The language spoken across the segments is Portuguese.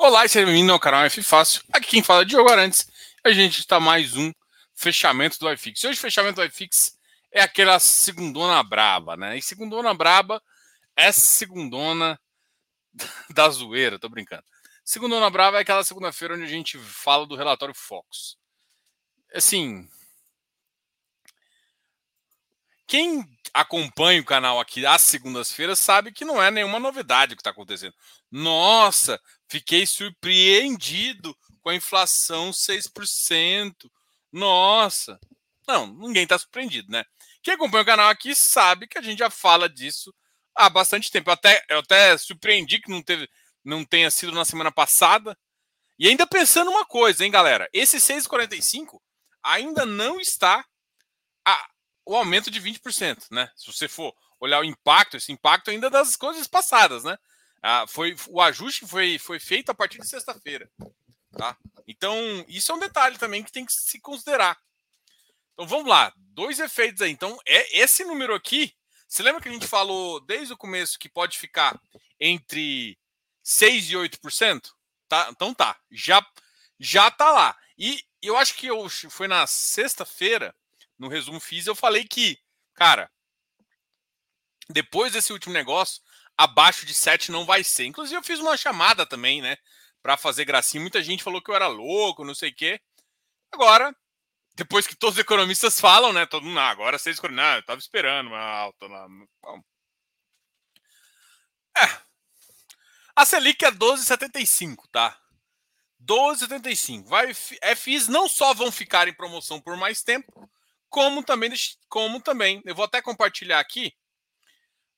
Olá e seja bem-vindo ao canal F Fácil. Aqui quem fala é Diogo Arantes. A gente está mais um fechamento do iFix. Hoje o fechamento do iFix é aquela segundona braba, né? E segundona braba é segundona da zoeira, tô brincando. Segundona braba é aquela segunda-feira onde a gente fala do relatório Fox. Assim, quem acompanha o canal aqui às segundas-feiras sabe que não é nenhuma novidade o que está acontecendo. Nossa, fiquei surpreendido com a inflação 6%. Nossa. Não, ninguém está surpreendido, né? Quem acompanha o canal aqui sabe que a gente já fala disso há bastante tempo. Eu até, eu até surpreendi que não, teve, não tenha sido na semana passada. E ainda pensando uma coisa, hein, galera? Esse 6,45 ainda não está a, o aumento de 20%, né? Se você for olhar o impacto, esse impacto ainda das coisas passadas, né? Ah, foi, o ajuste foi, foi feito a partir de sexta-feira. Tá? Então, isso é um detalhe também que tem que se considerar. Então, vamos lá. Dois efeitos aí. Então, é esse número aqui. Você lembra que a gente falou desde o começo que pode ficar entre 6% e 8%? Tá? Então tá. Já, já tá lá. E eu acho que eu, foi na sexta-feira no resumo fiz, eu falei que, cara, depois desse último negócio, abaixo de 7 não vai ser. Inclusive, eu fiz uma chamada também, né? Para fazer gracinha. Muita gente falou que eu era louco, não sei o quê. Agora, depois que todos os economistas falam, né? Todo mundo, ah, agora vocês. Não, eu tava esperando uma alta lá. É. A Selic é 12,75, tá? 12,75. Vai, FIs não só vão ficar em promoção por mais tempo, como também, como também, eu vou até compartilhar aqui,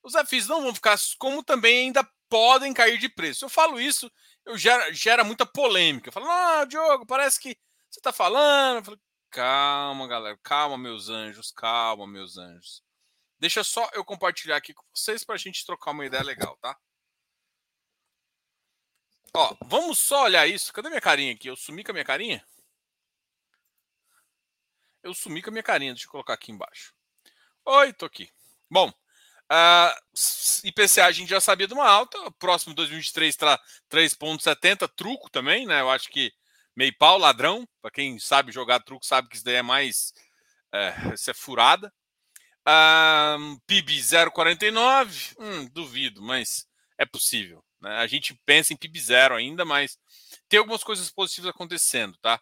os FIs não vão ficar, como também ainda podem cair de preço. Eu falo isso, eu gera, gera muita polêmica. Eu falo, ah, Diogo, parece que você está falando. Eu falo, calma, galera, calma, meus anjos, calma, meus anjos. Deixa só eu compartilhar aqui com vocês para a gente trocar uma ideia legal, tá? Ó, vamos só olhar isso. Cadê minha carinha aqui? Eu sumi com a minha carinha? Eu sumi com a minha carinha. Deixa eu colocar aqui embaixo. Oi, tô aqui. Bom, uh, IPCA a gente já sabia de uma alta. Próximo 2023 está 3,70. Truco também, né? Eu acho que meio pau, ladrão. Para quem sabe jogar truco, sabe que isso daí é mais. É, isso é furada. Uh, PIB 0,49. Hum, duvido, mas é possível. Né? A gente pensa em PIB zero ainda, mas tem algumas coisas positivas acontecendo, tá?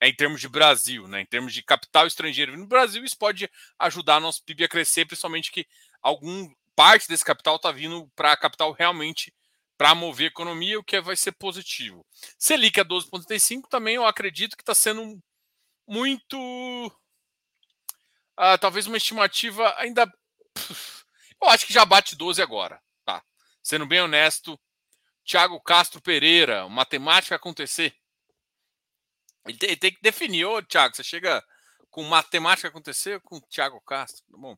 é em termos de Brasil, né? em termos de capital estrangeiro no Brasil, isso pode ajudar nosso PIB a crescer, principalmente que algum parte desse capital está vindo para capital realmente para mover a economia, o que vai ser positivo. Selic a 12,35 também eu acredito que está sendo muito. Uh, talvez uma estimativa ainda. Eu acho que já bate 12 agora. Tá? Sendo bem honesto, Thiago Castro Pereira, matemática acontecer. Ele tem, ele tem que definir, ô Thiago, você chega com matemática acontecer com o Thiago Castro, tá bom?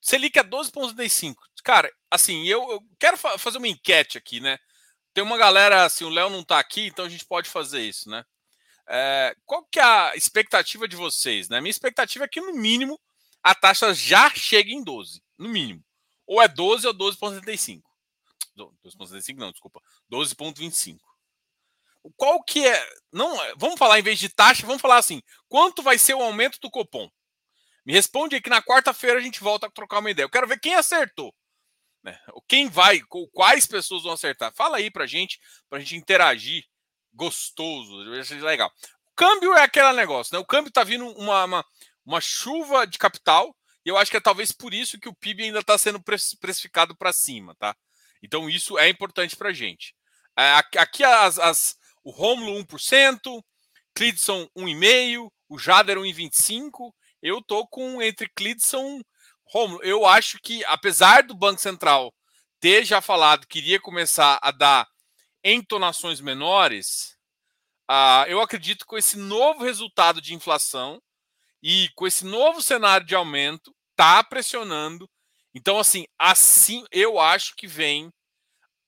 Selic é 12,35. Cara, assim, eu, eu quero fa fazer uma enquete aqui, né? Tem uma galera, assim, o Léo não tá aqui, então a gente pode fazer isso, né? É, qual que é a expectativa de vocês, né? Minha expectativa é que, no mínimo, a taxa já chegue em 12, no mínimo. Ou é 12 ou 12,75. 12,75 não, desculpa. 12,25 qual que é. Não, vamos falar em vez de taxa, vamos falar assim: quanto vai ser o aumento do cupom? Me responde aí que na quarta-feira a gente volta a trocar uma ideia. Eu quero ver quem acertou. Né? Quem vai, quais pessoas vão acertar. Fala aí pra gente, pra gente interagir. Gostoso, legal. O câmbio é aquele negócio, né? O câmbio tá vindo uma, uma, uma chuva de capital, e eu acho que é talvez por isso que o PIB ainda está sendo precificado para cima, tá? Então isso é importante para gente. É, aqui as, as, o Romulo 1%, Clidson 1,5%, o Jader 1,25%. Eu tô com entre Clidson Romulo. Eu acho que, apesar do Banco Central ter já falado que iria começar a dar entonações menores, uh, eu acredito que com esse novo resultado de inflação e com esse novo cenário de aumento, tá pressionando. Então, assim, assim eu acho que vem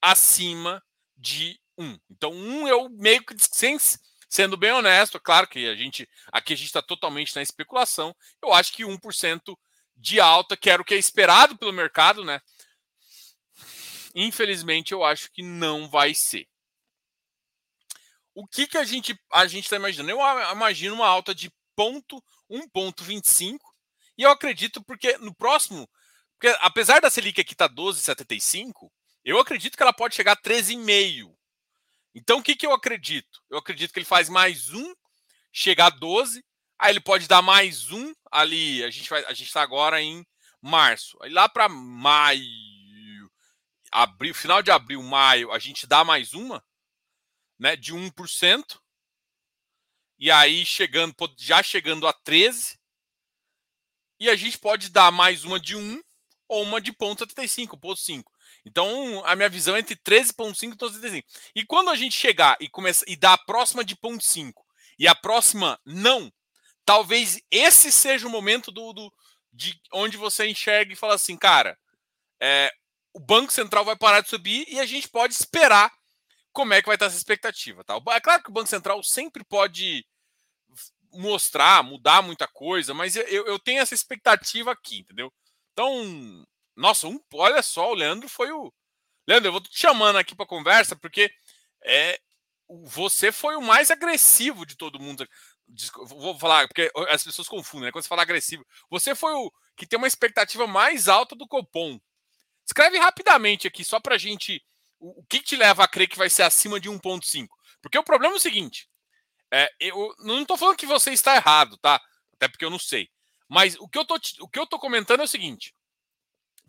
acima de um. Então, um eu meio que sem, sendo bem honesto, claro que a gente aqui a gente está totalmente na especulação. Eu acho que 1% de alta, que era o que é esperado pelo mercado, né? Infelizmente, eu acho que não vai ser. o que, que a gente a gente está imaginando? Eu imagino uma alta de ponto 1,25 e eu acredito porque no próximo, porque apesar da Selic aqui estar tá 12,75, eu acredito que ela pode chegar a 13,5. Então o que, que eu acredito? Eu acredito que ele faz mais um, chegar a 12, aí ele pode dar mais um ali. A gente vai, a gente está agora em março. Aí lá para maio, abril, final de abril, maio, a gente dá mais uma, né, de 1%. E aí chegando, já chegando a 13, e a gente pode dar mais uma de 1 ou uma de ponto 75, ponto 5. Então, a minha visão é entre 13.5 e 12.35. E quando a gente chegar e começar e dar a próxima de ponto 5 e a próxima não, talvez esse seja o momento do, do de onde você enxerga e fala assim, cara, é, o Banco Central vai parar de subir e a gente pode esperar como é que vai estar essa expectativa. Tá? É claro que o Banco Central sempre pode mostrar, mudar muita coisa, mas eu, eu tenho essa expectativa aqui, entendeu? Então, nossa, um, olha só, o Leandro foi o. Leandro, eu vou te chamando aqui para conversa, porque é, você foi o mais agressivo de todo mundo vou falar, porque as pessoas confundem, né? Quando você fala agressivo, você foi o que tem uma expectativa mais alta do Copom. Escreve rapidamente aqui, só pra gente. O, o que te leva a crer que vai ser acima de 1,5? Porque o problema é o seguinte: é, eu não estou falando que você está errado, tá? Até porque eu não sei. Mas o que eu tô, o que eu tô comentando é o seguinte: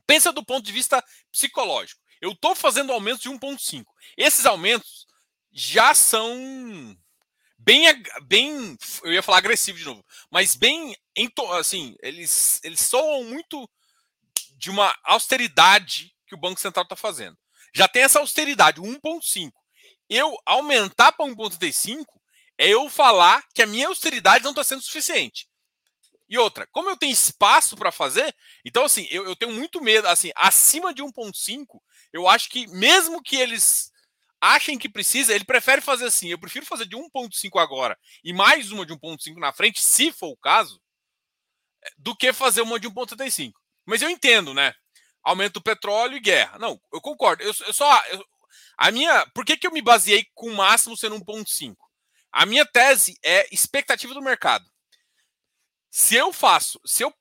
pensa do ponto de vista psicológico. Eu estou fazendo aumentos de 1,5. Esses aumentos já são bem, bem, eu ia falar agressivo de novo, mas bem, assim, eles, eles soam muito de uma austeridade que o Banco Central está fazendo. Já tem essa austeridade, 1,5. Eu aumentar para 1,35 é eu falar que a minha austeridade não está sendo suficiente. E outra, como eu tenho espaço para fazer, então assim, eu, eu, tenho muito medo, assim, acima de 1,5, eu acho que mesmo que eles achem que precisa, ele prefere fazer assim. Eu prefiro fazer de 1,5 agora e mais uma de 1,5 na frente, se for o caso, eh, do que fazer uma de 1,35. Mas eu entendo, né? Aumento do petróleo e guerra. Não, eu concordo. Eu, eu só. Eu, a minha. Por que, que eu me baseei com o máximo sendo 1,5? A minha tese é expectativa do mercado. Se eu faço, se eu.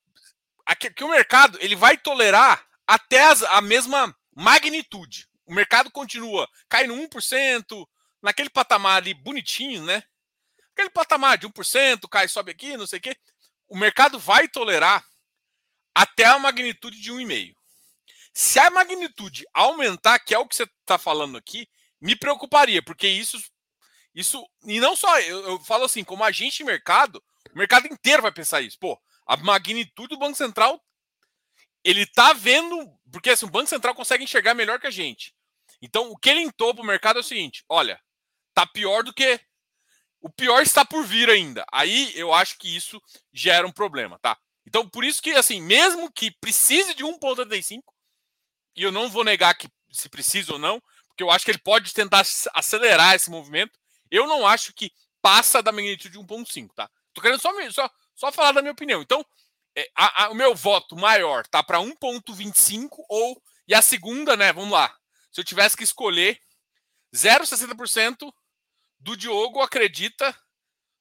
Aqui, o mercado ele vai tolerar até as, a mesma magnitude o mercado continua caindo 1%, naquele patamar ali bonitinho, né? Aquele patamar de 1%, cai, sobe aqui, não sei o quê. O mercado vai tolerar até a magnitude de 1,5. Se a magnitude aumentar, que é o que você está falando aqui, me preocuparia, porque isso. isso E não só, eu, eu falo assim, como agente de mercado, o mercado inteiro vai pensar isso. Pô, a magnitude do Banco Central ele tá vendo, porque assim, o Banco Central consegue enxergar melhor que a gente. Então, o que ele entrou para o mercado é o seguinte: olha, tá pior do que. O pior está por vir ainda. Aí eu acho que isso gera um problema, tá? Então, por isso que, assim, mesmo que precise de 1,85, e eu não vou negar que se precisa ou não, porque eu acho que ele pode tentar acelerar esse movimento, eu não acho que passa da magnitude de 1,5, tá? Tô querendo só, só, só falar da minha opinião. Então, é, a, a, o meu voto maior tá para 1,25 ou. E a segunda, né? Vamos lá. Se eu tivesse que escolher 0,60% do Diogo acredita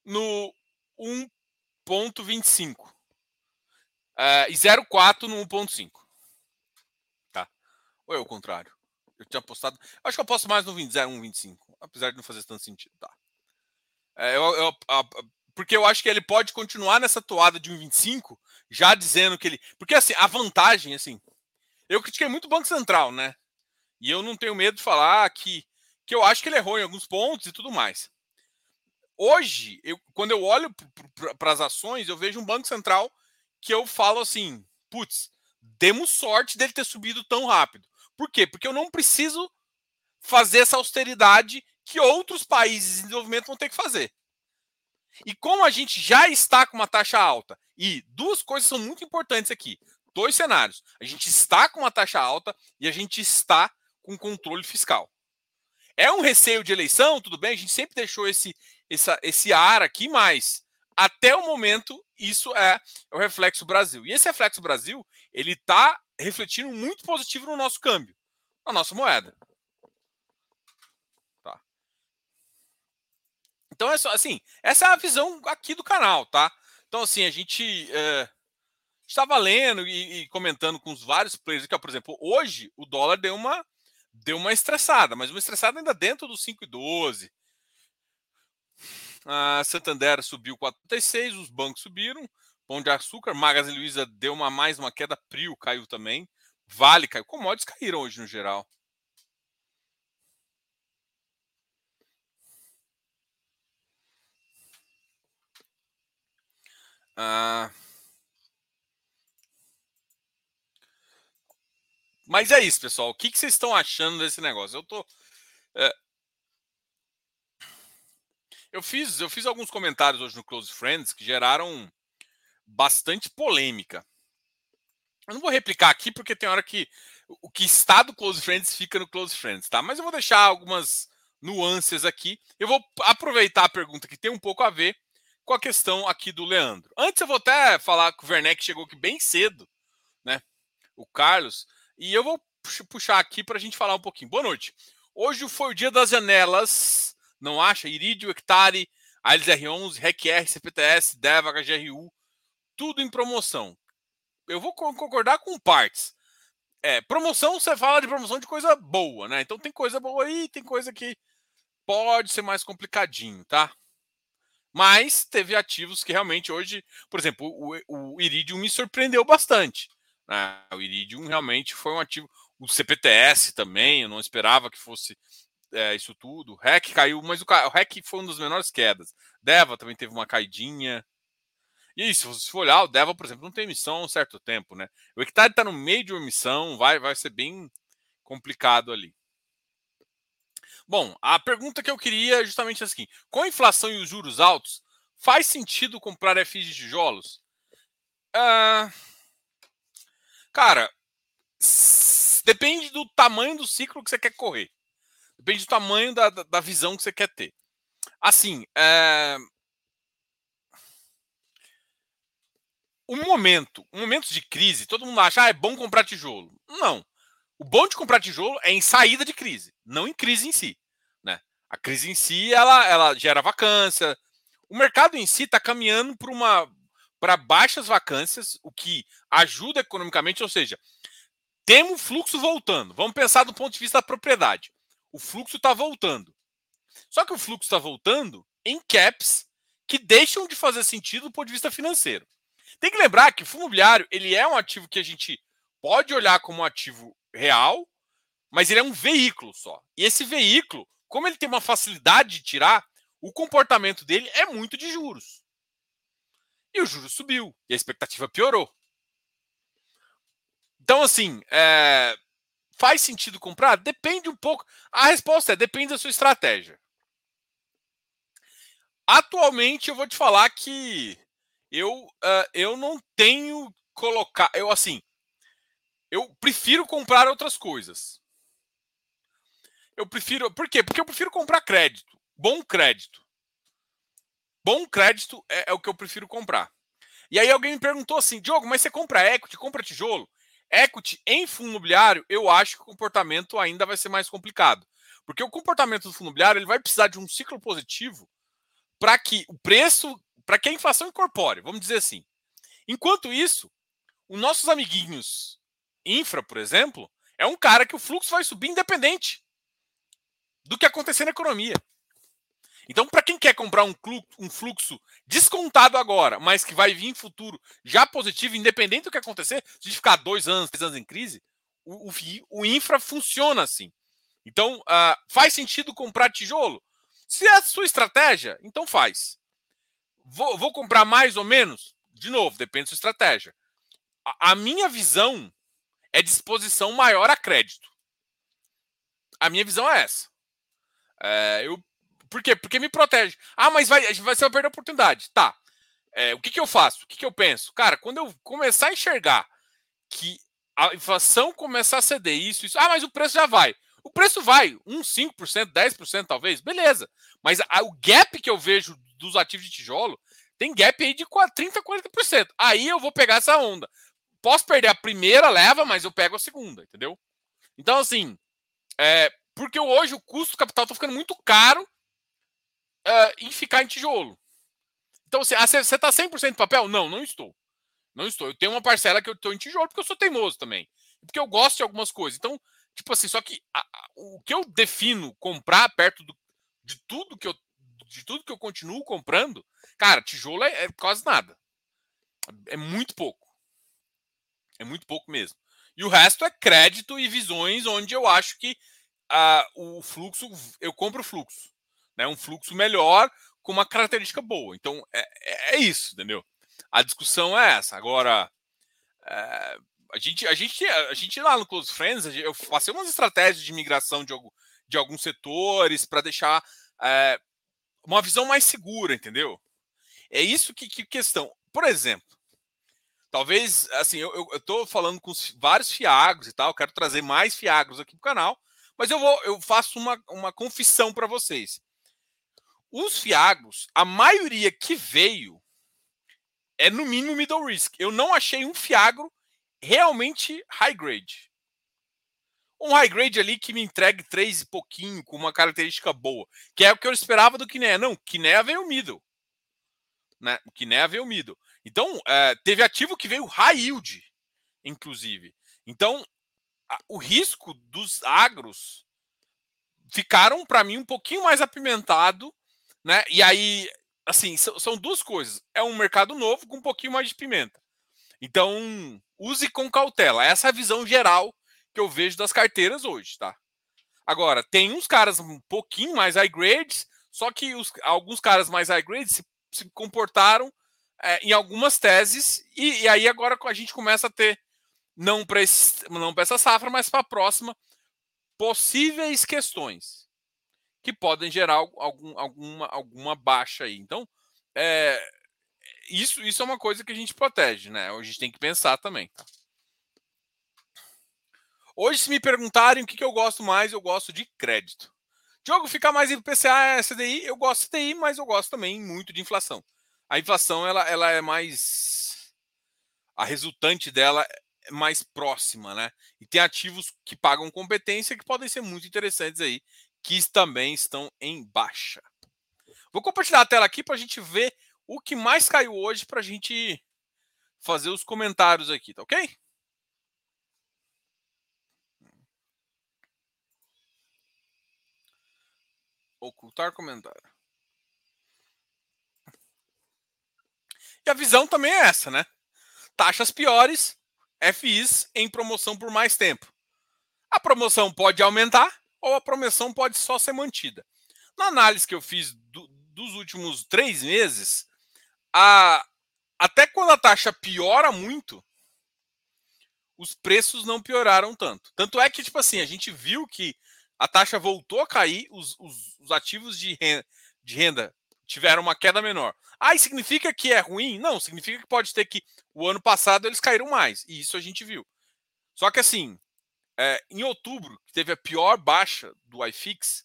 no 1,25. Uh, e 0,4 no 1,5. Tá? Ou é o contrário? Eu tinha apostado. Acho que eu aposto mais no 0,125. Apesar de não fazer tanto sentido. Tá. É, eu, eu, a, porque eu acho que ele pode continuar nessa toada de 1,25, já dizendo que ele. Porque assim, a vantagem, assim. Eu critiquei muito o Banco Central, né? E eu não tenho medo de falar que, que eu acho que ele errou em alguns pontos e tudo mais. Hoje, eu, quando eu olho para as ações, eu vejo um Banco Central que eu falo assim: putz, demos sorte dele ter subido tão rápido. Por quê? Porque eu não preciso fazer essa austeridade que outros países em desenvolvimento vão ter que fazer. E como a gente já está com uma taxa alta, e duas coisas são muito importantes aqui: dois cenários. A gente está com uma taxa alta e a gente está com controle fiscal. É um receio de eleição, tudo bem, a gente sempre deixou esse, essa, esse ar aqui, mas até o momento isso é, o reflexo Brasil. E esse reflexo Brasil, ele está refletindo muito positivo no nosso câmbio, na nossa moeda. Então é só assim, essa é a visão aqui do canal, tá? Então assim, a gente é, estava lendo e, e, comentando com os vários players que, por exemplo, hoje o dólar deu uma deu uma estressada, mas uma estressada ainda dentro dos 5,12. A Santander subiu 4,36, os bancos subiram, Pão de Açúcar, Magazine Luiza deu uma mais uma queda, Prio caiu também, Vale caiu, commodities caíram hoje no geral. Ah, mas é isso, pessoal. O que, que vocês estão achando desse negócio? Eu tô. É... Eu fiz, eu fiz alguns comentários hoje no Close Friends que geraram bastante polêmica. Eu não vou replicar aqui porque tem hora que o que está do Close Friends fica no Close Friends, tá? Mas eu vou deixar algumas nuances aqui. Eu vou aproveitar a pergunta que tem um pouco a ver com a questão aqui do Leandro. Antes eu vou até falar que o Werneck chegou aqui bem cedo, né? O Carlos. E eu vou puxar aqui para a gente falar um pouquinho. Boa noite. Hoje foi o dia das janelas, não acha? Iridio, Hectare, Ailes R11, REC-R, CPTS, DEVA, HGRU, tudo em promoção. Eu vou concordar com partes. É, promoção, você fala de promoção de coisa boa, né? Então tem coisa boa aí, tem coisa que pode ser mais complicadinho, tá? Mas teve ativos que realmente hoje, por exemplo, o, o Iridium me surpreendeu bastante. Né? O Iridium realmente foi um ativo. O CPTS também, eu não esperava que fosse é, isso tudo. O REC caiu, mas o, o REC foi uma das menores quedas. Deva também teve uma caidinha. E se você for olhar, o Deva, por exemplo, não tem emissão há um certo tempo, né? O Hectare está no meio de uma emissão, vai, vai ser bem complicado ali. Bom, a pergunta que eu queria é justamente assim: com a inflação e os juros altos, faz sentido comprar FIs de tijolos? Uh, cara, depende do tamanho do ciclo que você quer correr. Depende do tamanho da, da, da visão que você quer ter. Assim, é... um momento, um momento de crise, todo mundo acha, ah, é bom comprar tijolo. Não. O bom de comprar tijolo é em saída de crise, não em crise em si. A crise em si ela, ela gera vacância. O mercado em si está caminhando para uma para baixas vacâncias, o que ajuda economicamente, ou seja, temos fluxo voltando. Vamos pensar do ponto de vista da propriedade. O fluxo está voltando. Só que o fluxo está voltando em caps que deixam de fazer sentido do ponto de vista financeiro. Tem que lembrar que o fundo imobiliário ele é um ativo que a gente pode olhar como um ativo real, mas ele é um veículo só. E esse veículo, como ele tem uma facilidade de tirar, o comportamento dele é muito de juros. E o juros subiu, e a expectativa piorou. Então, assim, é... faz sentido comprar? Depende um pouco. A resposta é: depende da sua estratégia. Atualmente, eu vou te falar que eu, uh, eu não tenho colocar. Eu, assim, eu prefiro comprar outras coisas. Eu prefiro. Por quê? Porque eu prefiro comprar crédito. Bom crédito. Bom crédito é, é, o que eu prefiro comprar. E aí alguém me perguntou assim, Diogo, mas você compra equity, compra tijolo? Equity em fundo imobiliário, eu acho que o comportamento ainda vai ser mais complicado. Porque o comportamento do fundo imobiliário ele vai precisar de um ciclo positivo para que o preço, para que a inflação incorpore, vamos dizer assim. Enquanto isso, os nossos amiguinhos infra, por exemplo, é um cara que o fluxo vai subir independente do que acontecer na economia. Então, para quem quer comprar um, fluxo descontado agora, mas que vai vir em futuro já positivo, independente do que acontecer, se ficar dois anos, três anos em crise, o, o, o infra funciona assim. Então, uh, faz sentido comprar tijolo? Se é a sua estratégia, então faz. Vou, vou comprar mais ou menos? De novo, depende da sua estratégia. A, a minha visão é disposição maior a crédito. A minha visão é essa. É, eu, por quê? Porque me protege. Ah, mas vai, vai ser perder a oportunidade. Tá. É, o que, que eu faço? O que, que eu penso? Cara, quando eu começar a enxergar que a inflação começar a ceder isso, isso. Ah, mas o preço já vai. O preço vai, uns 5%, 10% talvez, beleza. Mas a, o gap que eu vejo dos ativos de tijolo tem gap aí de 30%, 40%. Aí eu vou pegar essa onda posso perder a primeira leva, mas eu pego a segunda, entendeu? Então, assim, é, porque hoje o custo do capital está ficando muito caro uh, em ficar em tijolo. Então, você está 100% em papel? Não, não estou. Não estou. Eu tenho uma parcela que eu estou em tijolo porque eu sou teimoso também. Porque eu gosto de algumas coisas. Então, tipo assim, só que a, a, o que eu defino comprar perto do, de tudo que eu de tudo que eu continuo comprando, cara, tijolo é, é quase nada. É muito pouco. É muito pouco mesmo. E o resto é crédito e visões onde eu acho que uh, o fluxo, eu compro o fluxo. Né? Um fluxo melhor com uma característica boa. Então é, é, é isso, entendeu? A discussão é essa. Agora, é, a, gente, a, gente, a gente lá no Close Friends, eu passei umas estratégias de migração de, de alguns setores para deixar é, uma visão mais segura, entendeu? É isso que, que questão. Por exemplo, talvez, assim, eu, estou falando com vários fiagros e tal, quero trazer mais fiagros aqui para o canal, mas eu vou, eu faço uma, uma confissão para vocês. Os fiagros, a maioria que veio é no mínimo middle risk. Eu não achei um fiagro realmente high grade. Um high grade ali que me entregue três e pouquinho, com uma característica boa. Que é o que eu esperava do Kinea. Não, Kinea veio middle. Né? O Kinea veio middle. Então, é, teve ativo que veio high yield, inclusive. Então, o risco dos agros ficaram, para mim, um pouquinho mais apimentado. Né? E aí, assim, são, duas coisas. É um mercado novo com um pouquinho mais de pimenta. Então, use com cautela. Essa é a visão geral que eu vejo das carteiras hoje, tá? Agora, tem uns caras um pouquinho mais high grades, só que os, alguns caras mais high grades se, se comportaram é, em algumas teses, e, e, aí agora a gente começa a ter, não para não essa safra, mas para a próxima, possíveis questões que podem gerar algum, alguma, alguma baixa aí. Então, é, isso, isso é uma coisa que a gente protege, né? A gente tem que pensar também. Tá? Hoje, se me perguntarem o que, que eu gosto mais, eu gosto de crédito. Jogo ficar mais em PCA, CDI, eu gosto de CDI, mas eu gosto também muito de inflação. A inflação ela, ela é mais. A resultante dela mais próxima, né? E tem ativos que pagam competência que podem ser muito interessantes aí, que também estão em baixa. Vou compartilhar a tela aqui para a gente ver o que mais caiu hoje para a gente fazer os comentários aqui, tá ok? Ocultar comentário. E a visão também é essa, né? Taxas piores, FIs em promoção por mais tempo. A promoção pode aumentar ou a promoção pode só ser mantida. Na análise que eu fiz do, dos últimos três meses, a, até quando a taxa piora muito, os preços não pioraram tanto. Tanto é que, tipo assim, a gente viu que a taxa voltou a cair, os, os, os ativos de renda, de renda tiveram uma queda menor. Ah, significa que é ruim? Não, significa que pode ter que o ano passado eles caíram mais. E isso a gente viu. Só que assim, é, em outubro, que teve a pior baixa do iFix,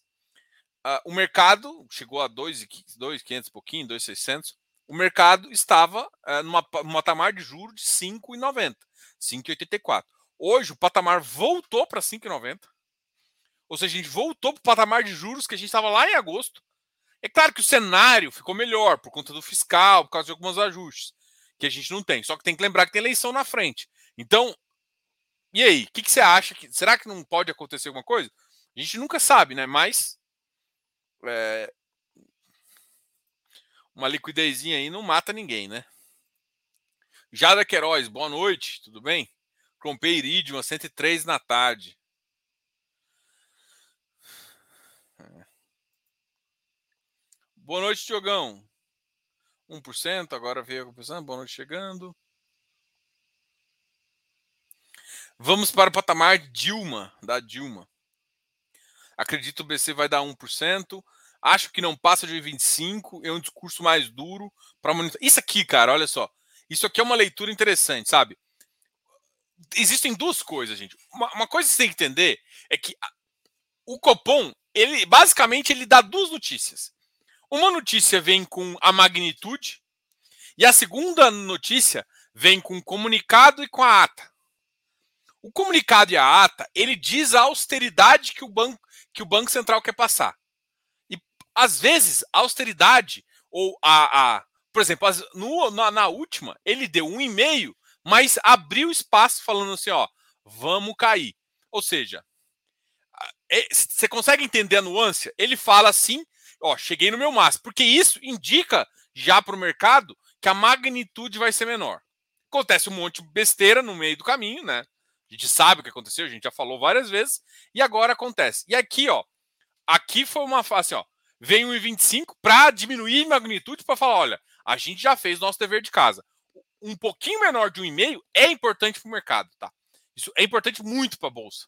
uh, o mercado chegou a 2,500 e pouquinho, 2,600. O mercado estava uh, numa, num patamar de juros de 5,90, 5,84. Hoje o patamar voltou para 5,90. Ou seja, a gente voltou para o patamar de juros que a gente estava lá em agosto. É claro que o cenário ficou melhor por conta do fiscal, por causa de alguns ajustes que a gente não tem. Só que tem que lembrar que tem eleição na frente. Então, e aí? O que, que, você acha? Que, será que não pode acontecer alguma coisa? A gente nunca sabe, né? Mas é, uma liquidezinha aí não mata ninguém, né? Jada Queiroz, boa noite, tudo bem? Comprei Iridium a 103 na tarde. Boa noite, Diogão. 1%, agora veio a Boa noite chegando. Vamos para o patamar Dilma, da Dilma. Acredito que o BC vai dar 1%. Acho que não passa de 25%. É um discurso mais duro para monitorar. Isso aqui, cara, olha só. Isso aqui é uma leitura interessante, sabe? Existem duas coisas, gente. Uma, uma coisa que você tem que entender é que o Copom, ele basicamente ele dá duas notícias. Uma notícia vem com a magnitude e a segunda notícia vem com o comunicado e com a ata. O comunicado e a ata, ele diz a austeridade que o banco, que o banco Central quer passar. E às vezes, a austeridade ou a. a por exemplo, as, no, na, na, última, ele deu um e-mail, mas abriu espaço falando assim: ó, vamos cair. Ou seja, é, você consegue entender a nuance? Ele fala assim: ó, cheguei no meu máximo, porque isso indica já para o mercado que a magnitude vai ser menor. Acontece um monte de besteira no meio do caminho, né? A gente sabe o que aconteceu, a gente já falou várias vezes, e agora acontece. E aqui, ó, aqui foi uma fase, ó, vem 1,25 para diminuir magnitude para falar, olha, a gente já fez nosso dever de casa. Um pouquinho menor de 1,5 é importante para o mercado, tá? Isso é importante muito para a bolsa.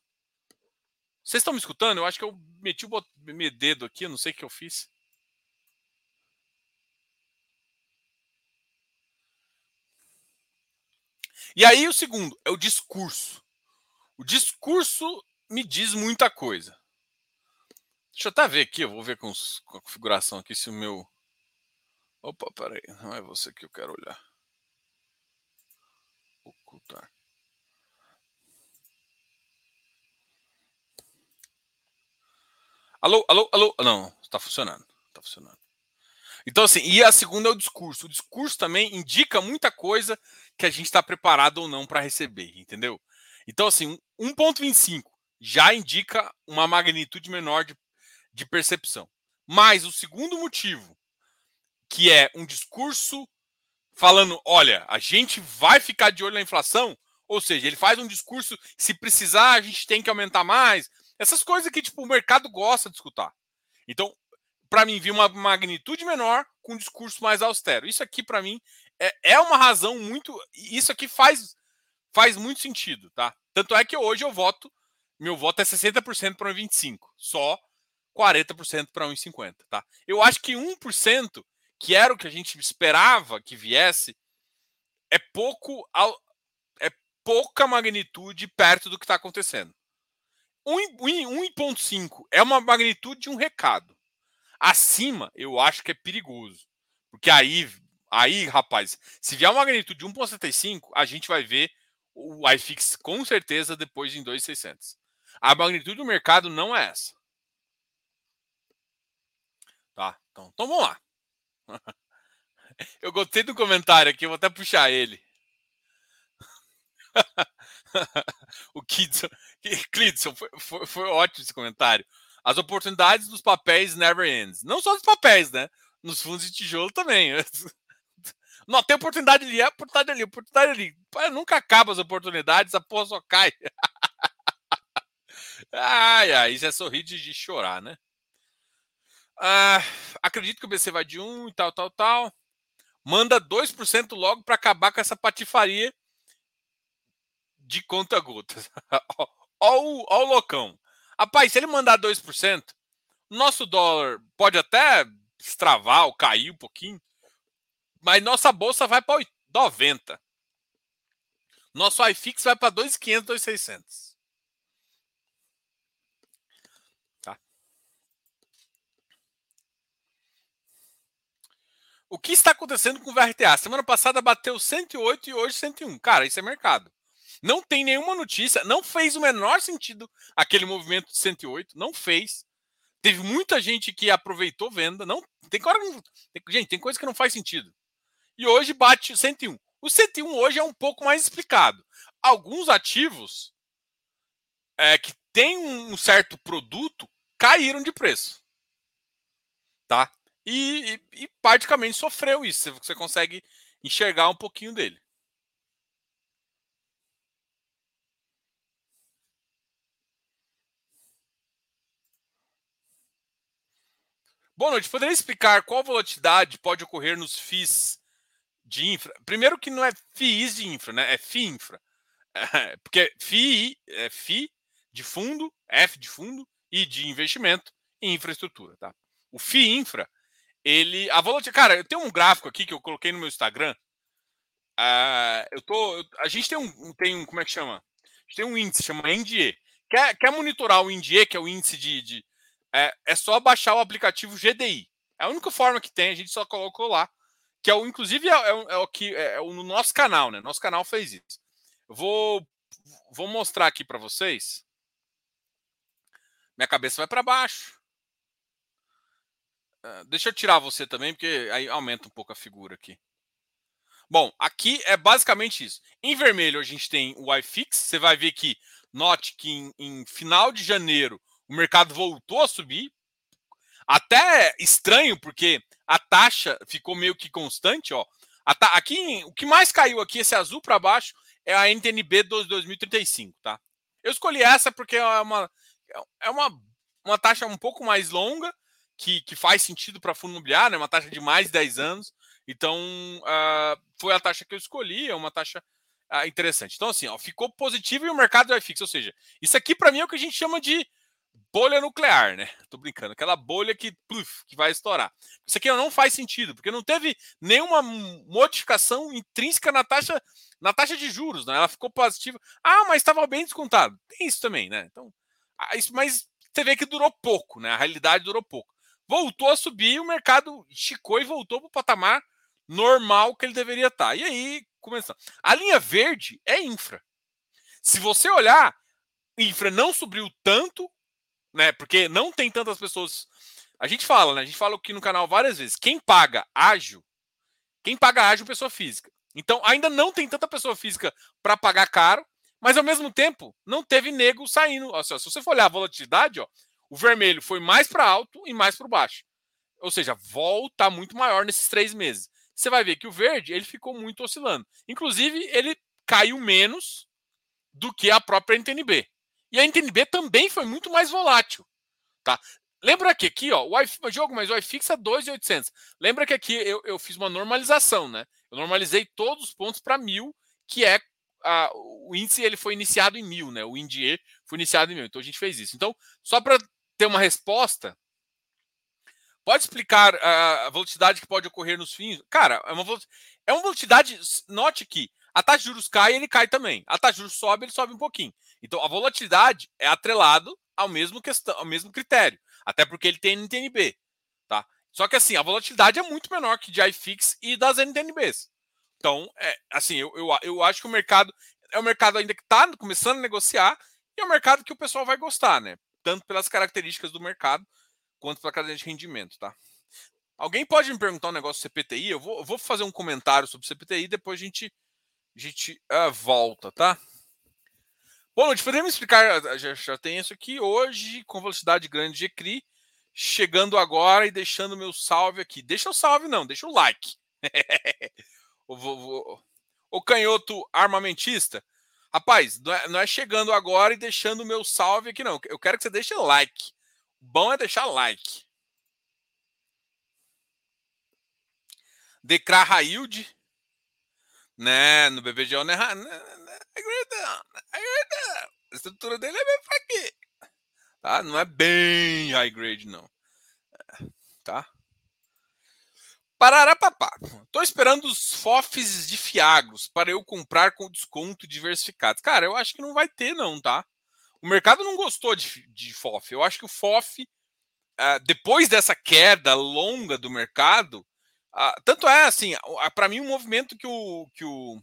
Vocês estão me escutando? Eu acho que eu meti o meu dedo aqui, não sei o que eu fiz. E aí o segundo é o discurso. O discurso me diz muita coisa. Deixa eu até ver aqui, eu vou ver com, os, com a configuração aqui se o meu. Opa, peraí, não é você que eu quero olhar. Ocultar. Alô, alô, alô. Não, está funcionando. Está funcionando. Então, assim, e a segunda é o discurso. O discurso também indica muita coisa que a gente está preparado ou não para receber, entendeu? Então, assim, 1,25 já indica uma magnitude menor de, de percepção. Mas o segundo motivo, que é um discurso falando: olha, a gente vai ficar de olho na inflação, ou seja, ele faz um discurso, se precisar, a gente tem que aumentar mais, essas coisas que tipo, o mercado gosta de escutar. Então, para mim, vi uma magnitude menor com um discurso mais austero. Isso aqui, para mim, é, é uma razão muito. Isso aqui faz, faz muito sentido, tá? Tanto é que hoje eu voto, meu voto é 60% para 1,25, só 40% para 1,50, tá? Eu acho que 1%, que era o que a gente esperava que viesse, é pouco é pouca magnitude perto do que está acontecendo. 1,5 é uma magnitude de um recado. Acima, eu acho que é perigoso. Porque aí, aí, rapaz, se vier uma magnitude de 1,75, a gente vai ver o iFix com certeza depois em 2,600. A magnitude do mercado não é essa. Tá? Então, então vamos lá. Eu gostei do comentário aqui, vou até puxar ele. o Kidson, Clidson, foi, foi, foi, ótimo esse comentário. As oportunidades dos papéis never ends. Não só dos papéis, né? Nos fundos de tijolo também. Não, tem oportunidade ali, é oportunidade ali, oportunidade ali. nunca acaba as oportunidades, a porra só cai. ai, ai, isso é sorrir de, de chorar, né? Ah, acredito que o BC vai de 1 e tal, tal, tal. Manda 2% logo para acabar com essa patifaria de conta gotas. Olha o, loucão. Rapaz, se ele mandar 2%, nosso dólar pode até extravar ou cair um pouquinho, mas nossa bolsa vai para 90. Nosso iFix vai para 2.500, 2.600. Tá. O que está acontecendo com o VRTA? Semana passada bateu 108 e hoje 101. Cara, isso é mercado. Não tem nenhuma notícia, não fez o menor sentido aquele movimento de 108, não fez. Teve muita gente que aproveitou venda, não tem, tem gente, tem coisa que não faz sentido. E hoje bate 101. O 101 hoje é um pouco mais explicado. Alguns ativos é, que têm um certo produto caíram de preço. Tá? E, e, e praticamente sofreu isso. Você consegue enxergar um pouquinho dele. Boa noite. Poderia explicar qual volatilidade pode ocorrer nos FIIs de infra? Primeiro que não é FIIs de infra, né? É FII infra. É, porque FII é FI de fundo, F de fundo e de investimento em infraestrutura, tá? O FII infra, ele a volatilidade, cara, eu tenho um gráfico aqui que eu coloquei no meu Instagram. Uh, eu tô, a gente tem um, tem um, como é que chama? A gente tem um índice chama NDE. Quer, quer monitorar o NDE, que é o índice de, de é, é só baixar o aplicativo GDI. É a única forma que tem, a gente só colocou lá. Que é o, inclusive, é, é, é o que é, é o no nosso canal, né? Nosso canal fez isso. Vou, vou mostrar aqui para vocês. Minha cabeça vai para baixo. Uh, deixa eu tirar você também, porque aí aumenta um pouco a figura aqui. Bom, aqui é basicamente isso. Em vermelho a gente tem o iFix. Você vai ver que, note que em, em final de janeiro o mercado voltou a subir. Até estranho, porque a taxa ficou meio que constante. Ó. Aqui, o que mais caiu aqui, esse azul para baixo, é a NTNB 2035. Tá? Eu escolhi essa porque é uma, é uma, uma taxa um pouco mais longa, que, que faz sentido para fundo imobiliário, é uma taxa de mais de 10 anos. Então, uh, foi a taxa que eu escolhi, é uma taxa uh, interessante. Então, assim, ó, ficou positivo e o mercado vai fixo. Ou seja, isso aqui para mim é o que a gente chama de bolha nuclear, né? Tô brincando, aquela bolha que, pluf, que vai estourar. Isso aqui não faz sentido, porque não teve nenhuma modificação intrínseca na taxa, na taxa de juros, né? Ela ficou positiva. Ah, mas estava bem descontado. Tem isso também, né? Então, isso, mas você vê que durou pouco, né? A realidade durou pouco. Voltou a subir, o mercado esticou e voltou para o patamar normal que ele deveria estar. Tá. E aí, começando. A linha verde é infra. Se você olhar, infra não subiu tanto né? Porque não tem tantas pessoas. A gente fala, né? A gente fala aqui no canal várias vezes. Quem paga ágil, quem paga ágil é pessoa física. Então ainda não tem tanta pessoa física para pagar caro, mas ao mesmo tempo não teve nego saindo. Se você for olhar a volatilidade, ó, o vermelho foi mais para alto e mais para baixo. Ou seja, volta muito maior nesses três meses. Você vai ver que o verde ele ficou muito oscilando. Inclusive, ele caiu menos do que a própria NTNB. E a NTNB também foi muito mais volátil. Tá? Lembra que aqui, ó, o jogo, mas o iFix é 2,800. Lembra que aqui eu, eu fiz uma normalização, né? Eu normalizei todos os pontos para mil, que é a, o índice ele foi iniciado em mil, né? O INDIE foi iniciado em mil. Então a gente fez isso. Então, só para ter uma resposta, pode explicar a, a volatilidade que pode ocorrer nos fins? Cara, é uma, é uma volatilidade. Note que a taxa de juros cai, ele cai também. A taxa de juros sobe, ele sobe um pouquinho. Então a volatilidade é atrelado ao mesmo questão, ao mesmo critério, até porque ele tem NTNB, tá? Só que assim, a volatilidade é muito menor que de iFix e das NTNBs. Então, é, assim, eu, eu, eu acho que o mercado é um mercado ainda que está começando a negociar e é um mercado que o pessoal vai gostar, né? Tanto pelas características do mercado quanto pela cadeia de rendimento, tá? Alguém pode me perguntar um negócio do CPTI? Eu vou, eu vou fazer um comentário sobre o CPTI, depois a gente a gente uh, volta, tá? Boa noite, podemos explicar, já, já tem isso aqui, hoje com velocidade grande de ECRI, chegando agora e deixando meu salve aqui. Deixa o salve não, deixa o like. o, o, o, canhoto armamentista, rapaz, não é, não é chegando agora e deixando o meu salve aqui não, eu quero que você deixe like. Bom é deixar like. Decra Railde, né? No BBGO não é, é A estrutura dele é bem fraquinha. Tá? Não é bem high grade, não. Tá? Pararapapá. Tô esperando os FOFs de Fiagros para eu comprar com desconto diversificado. Cara, eu acho que não vai ter, não, tá? O mercado não gostou de, de FOF. Eu acho que o FOF, uh, depois dessa queda longa do mercado, ah, tanto é assim, para mim, o um movimento que o, que o,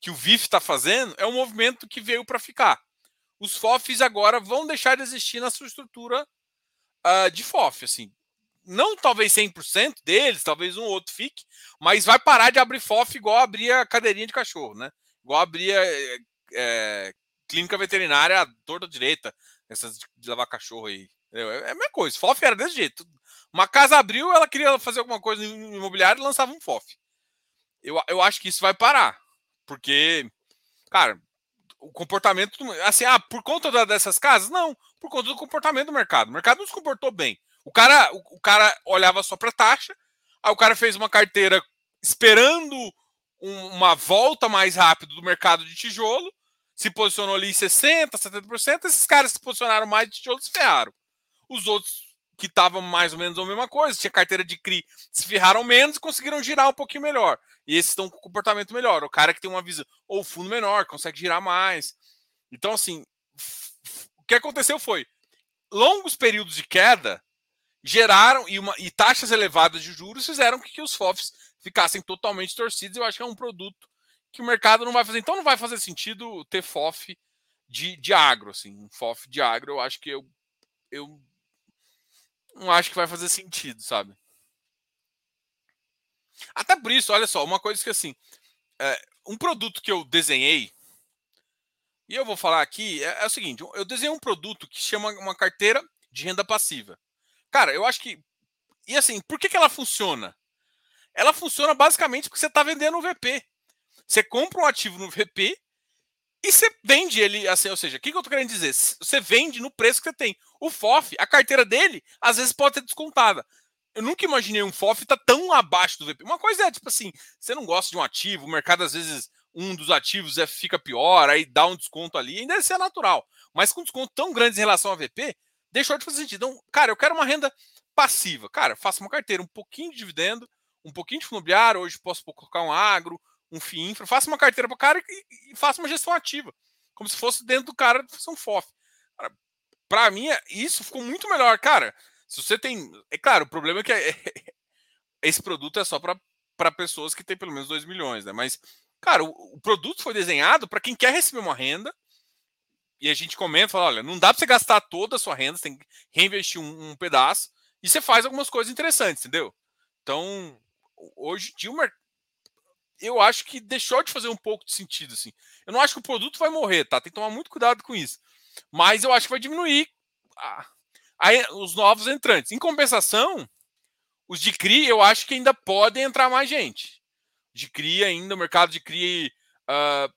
que o VIF está fazendo é um movimento que veio para ficar. Os FOFs agora vão deixar de existir na sua estrutura uh, de FOF. Assim. Não talvez 100% deles, talvez um outro fique, mas vai parar de abrir FOF igual abria cadeirinha de cachorro, né? Igual abria é, clínica veterinária à torta direita, essas de lavar cachorro aí. É, é a mesma coisa. FOF era desse jeito. Uma casa abriu, ela queria fazer alguma coisa no imobiliário e lançava um FOF. Eu, eu acho que isso vai parar. Porque, cara, o comportamento. Assim, ah, por conta da, dessas casas? Não, por conta do comportamento do mercado. O mercado não se comportou bem. O cara, o, o cara olhava só para taxa, aí o cara fez uma carteira esperando um, uma volta mais rápida do mercado de tijolo, se posicionou ali em 60%, 70%. Esses caras se posicionaram mais de tijolo se ferraram. Os outros que estavam mais ou menos a mesma coisa, tinha carteira de CRI, se ferraram menos e conseguiram girar um pouquinho melhor. E esses estão com comportamento melhor. O cara que tem uma visão, ou fundo menor, consegue girar mais. Então, assim, o que aconteceu foi longos períodos de queda geraram e, uma, e taxas elevadas de juros fizeram que, que os FOFs ficassem totalmente torcidos. Eu acho que é um produto que o mercado não vai fazer. Então não vai fazer sentido ter FOF de, de agro, assim, um FOF de agro. Eu acho que eu, eu não acho que vai fazer sentido, sabe? Até por isso, olha só, uma coisa que assim, é, um produto que eu desenhei, e eu vou falar aqui, é, é, o seguinte: eu desenhei um produto que chama uma carteira de renda passiva. Cara, eu acho que. E assim, por que, que ela funciona? Ela funciona basicamente porque você está vendendo um VP. Você compra um ativo no VP e você vende ele assim, ou seja, o que, que eu estou querendo dizer? Você vende no preço que você tem. O FOF, a carteira dele, às vezes pode ser descontada. Eu nunca imaginei um FOF estar tá tão abaixo do VP. Uma coisa é, tipo assim, você não gosta de um ativo, o mercado às vezes um dos ativos é, fica pior, aí dá um desconto ali, ainda isso é natural. Mas com desconto tão grande em relação ao VP, deixou de fazer sentido. Então, cara, eu quero uma renda passiva. Cara, faça uma carteira, um pouquinho de dividendo, um pouquinho de fundo imobiliário, hoje posso colocar um agro, um FII infra, faça uma carteira para o cara e, e, faça uma gestão ativa. Como se fosse dentro do cara fazer um FOF. Para mim, isso ficou muito melhor. Cara, se você tem. É claro, o problema é que é, esse produto é só para pessoas que têm pelo menos 2 milhões, né? Mas, cara, o, o produto foi desenhado para quem quer receber uma renda. E a gente comenta, fala, olha, não dá para você gastar toda a sua renda, você tem que reinvestir um, um pedaço e você faz algumas coisas interessantes, entendeu? Então, hoje dia, eu acho que deixou de fazer um pouco de sentido, assim. Eu não acho que o produto vai morrer, tá? Tem que tomar muito cuidado com isso. Mas eu acho que vai diminuir os novos entrantes. Em compensação, os de CRI, eu acho que ainda podem entrar mais gente. De CRI ainda, o mercado de CRI. Uh,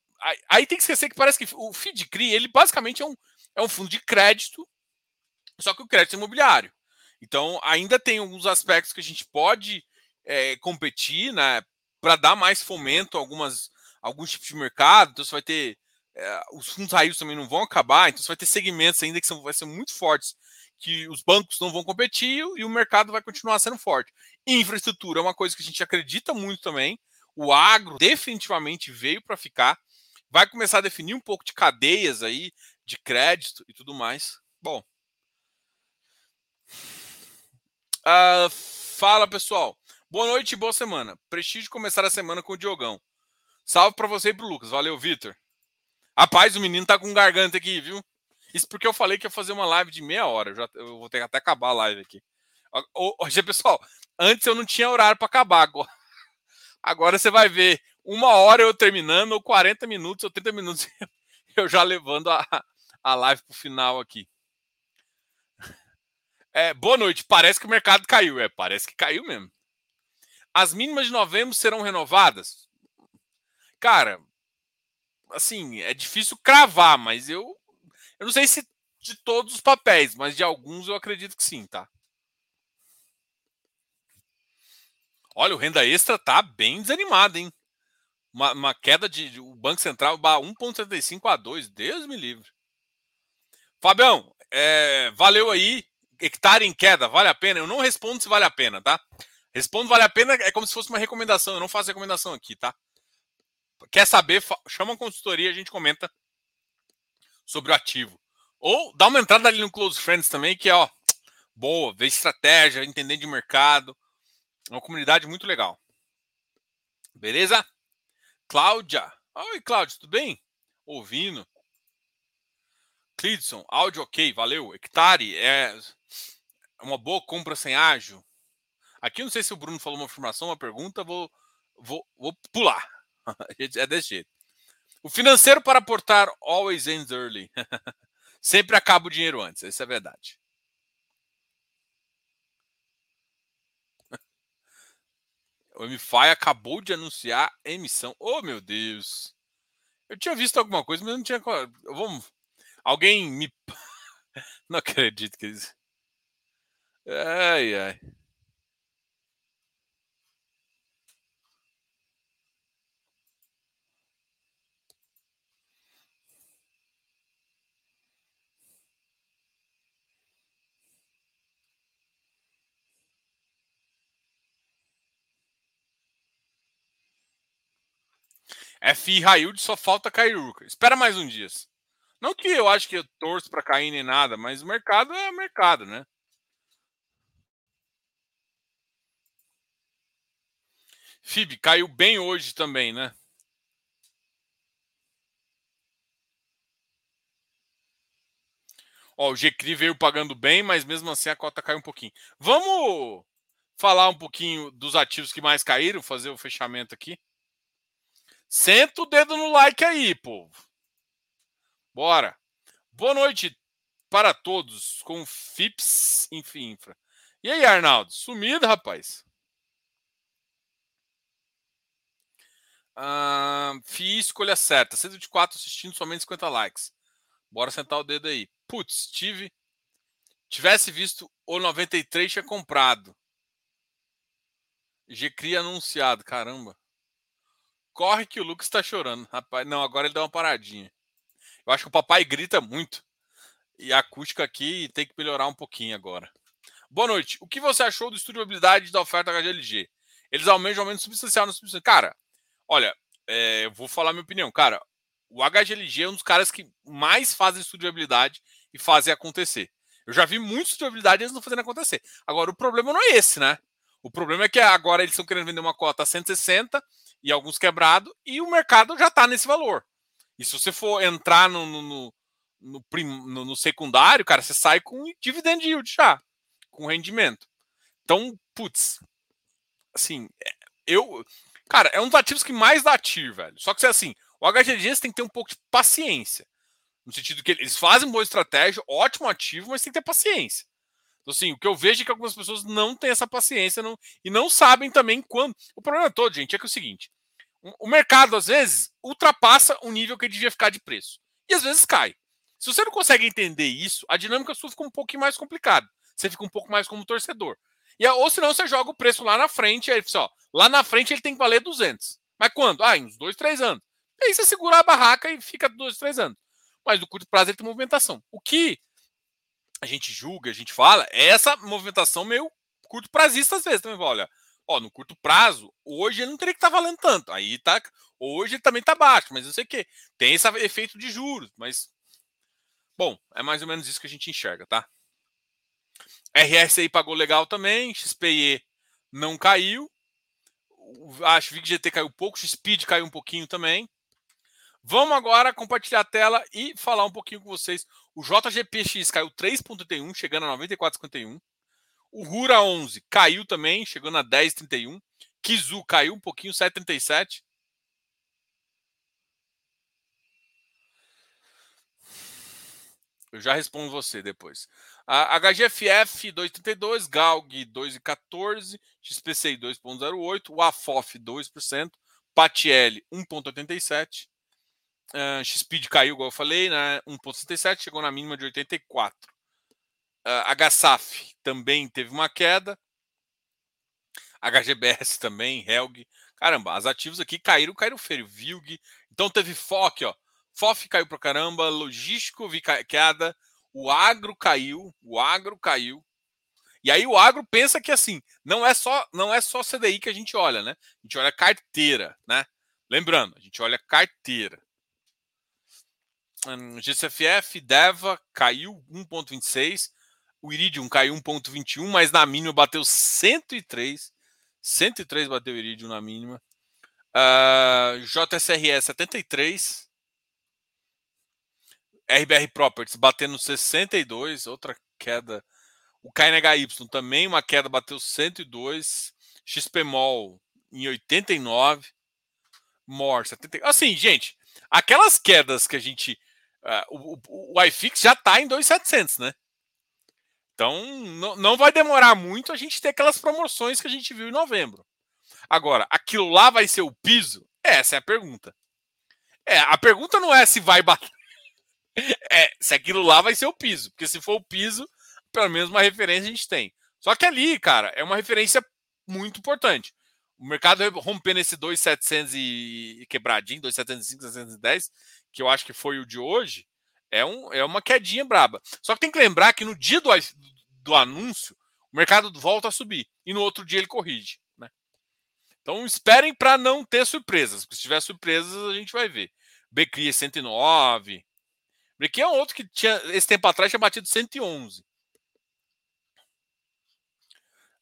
aí tem que esquecer que parece que o FII de CRI, ele basicamente é um, é um fundo de crédito, só que o crédito imobiliário. Então, ainda tem alguns aspectos que a gente pode é, competir, né? Para dar mais fomento a algumas, alguns tipos de mercado. Então, você vai ter. É, os fundos raízes também não vão acabar, então você vai ter segmentos ainda que são, vai ser muito fortes, que os bancos não vão competir e o mercado vai continuar sendo forte. Infraestrutura é uma coisa que a gente acredita muito também. O agro definitivamente veio para ficar. Vai começar a definir um pouco de cadeias aí, de crédito e tudo mais. Bom. Uh, fala pessoal. Boa noite e boa semana. Prestígio começar a semana com o Diogão. Salve para você e pro Lucas. Valeu, Vitor. Rapaz, o menino tá com garganta aqui, viu? Isso porque eu falei que ia fazer uma live de meia hora. Eu, já, eu vou ter que até acabar a live aqui. Hoje, pessoal, antes eu não tinha horário para acabar. Agora, agora você vai ver uma hora eu terminando, ou 40 minutos, ou 30 minutos eu já levando a, a live pro final aqui. É, boa noite. Parece que o mercado caiu. É, parece que caiu mesmo. As mínimas de novembro serão renovadas? Cara, assim, é difícil cravar, mas eu eu não sei se de todos os papéis, mas de alguns eu acredito que sim, tá? Olha, o renda extra tá bem desanimado, hein? Uma, uma queda de, de, o Banco Central 1,75 a 2, Deus me livre. Fabião, é, valeu aí. Hectare em queda, vale a pena? Eu não respondo se vale a pena, tá? Respondo vale a pena é como se fosse uma recomendação. Eu não faço recomendação aqui, tá? Quer saber? Chama a consultoria, a gente comenta sobre o ativo. Ou dá uma entrada ali no Close Friends também, que é ó, boa, ver estratégia, entender de mercado. É uma comunidade muito legal. Beleza? Cláudia. Oi, Cláudia, tudo bem? Ouvindo. Clidson, áudio ok, valeu. Hectare, é uma boa compra sem ágio. Aqui não sei se o Bruno falou uma afirmação, uma pergunta, vou, vou, vou pular. é desse jeito. O financeiro para aportar always ends early. Sempre acaba o dinheiro antes, isso é verdade. O MFI acabou de anunciar emissão. Oh, meu Deus. Eu tinha visto alguma coisa, mas não tinha. Vamos. Alguém me. Não acredito que eles. Ai, ai. FI Raild só falta cair Urca. Espera mais um dia. Não que eu acho que eu torço para cair nem nada, mas o mercado é mercado, né? FIB caiu bem hoje também, né? Ó, o GCRI veio pagando bem, mas mesmo assim a cota caiu um pouquinho. Vamos falar um pouquinho dos ativos que mais caíram, fazer o fechamento aqui. Senta o dedo no like aí, povo. Bora. Boa noite para todos com FIPS Infra. E aí, Arnaldo? Sumido, rapaz. Ah, escolha certa. 124 assistindo, somente 50 likes. Bora sentar o dedo aí. Putz, tive. Tivesse visto o 93, tinha comprado. GCRI anunciado, caramba. Corre que o Lucas está chorando. Rapaz, não, agora ele dá uma paradinha. Eu acho que o papai grita muito. E a acústica aqui tem que melhorar um pouquinho agora. Boa noite. O que você achou do estudo de habilidade da oferta HGLG? Eles almejam um aumento substancial no substancial. Cara, olha, é, eu vou falar minha opinião. Cara, o HGLG é um dos caras que mais fazem estudo de habilidade e fazem acontecer. Eu já vi muitos de habilidade e eles não fazendo acontecer. Agora, o problema não é esse, né? O problema é que agora eles estão querendo vender uma cota a 160 e alguns quebrados, e o mercado já está nesse valor. E se você for entrar no, no, no, no, no secundário, cara, você sai com dividend yield já, com rendimento. Então, putz, assim, é, eu. Cara, é um dos ativos que mais dá TIR, velho. Só que, assim, o HGG tem que ter um pouco de paciência. No sentido que eles fazem boa estratégia, ótimo ativo, mas tem que ter paciência. Então, assim, o que eu vejo é que algumas pessoas não têm essa paciência não, e não sabem também quando. O problema todo, gente, é que é o seguinte: o mercado, às vezes, ultrapassa o nível que ele devia ficar de preço. E às vezes cai. Se você não consegue entender isso, a dinâmica sua fica um pouco mais complicada. Você fica um pouco mais como torcedor. E, ou senão você joga o preço lá na frente, aí, ó, lá na frente ele tem que valer 200. Mas quando? Ah, em uns dois, três anos. E aí você segura a barraca e fica dois, três anos. Mas no curto prazo ele tem movimentação. O que a gente julga, a gente fala, é essa movimentação meio curto prazista às vezes também. Olha, ó, no curto prazo, hoje ele não teria que estar tá valendo tanto. Aí tá, hoje ele também está baixo, mas não sei o que. Tem esse efeito de juros, mas bom, é mais ou menos isso que a gente enxerga, tá? RSI pagou legal também, XPE não caiu. Acho que VGT caiu pouco, XPID caiu um pouquinho também. Vamos agora compartilhar a tela e falar um pouquinho com vocês. O JGPX caiu 3,31, chegando a 94,51. O Rura 11 caiu também, chegando a 10,31. Kizu caiu um pouquinho, 7,37. Eu já respondo você depois. A HGFF 2,32, GALG 2,14, XPCI 2,08, o AFOF 2%, PATL 1,87. Uh, XPID caiu, igual eu falei, né? 1,67, chegou na mínima de 84. Uh, HSAF também teve uma queda. HGBS também, Helg. Caramba, as ativos aqui caíram, caíram feio. VILG. Então teve FOC, ó. FOF caiu pra caramba, logístico vi queda, o agro caiu, o agro caiu. E aí o agro pensa que assim, não é só não é só CDI que a gente olha, né? A gente olha carteira, né? Lembrando, a gente olha carteira. GCFF, DEVA caiu 1,26. O Iridium caiu 1,21, mas na mínima bateu 103. 103 bateu o Iridium na mínima. Uh, JSRE 73. RBR Properties batendo 62, outra queda. O KNHY também uma queda, bateu 102. XPMOL em 89. MOR 70. Assim, gente, aquelas quedas que a gente Uh, o, o, iFix já está em 2,700, né? Então não, vai demorar muito a gente ter aquelas promoções que a gente viu em novembro. Agora, aquilo lá vai ser o piso? Essa é a pergunta. É, a pergunta não é se vai bater. É se aquilo lá vai ser o piso. Porque se for o piso, pelo menos uma referência a gente tem. Só que ali, cara, é uma referência muito importante. O mercado rompendo esse 2,700 e quebradinho, 2,705, 2,710, que eu acho que foi o de hoje, é, um, é uma quedinha braba. Só que tem que lembrar que no dia do, do anúncio, o mercado volta a subir. E no outro dia ele corrige. Né? Então esperem para não ter surpresas. Porque se tiver surpresas, a gente vai ver. Becri é 109. Becri é um outro que tinha, esse tempo atrás tinha batido 111.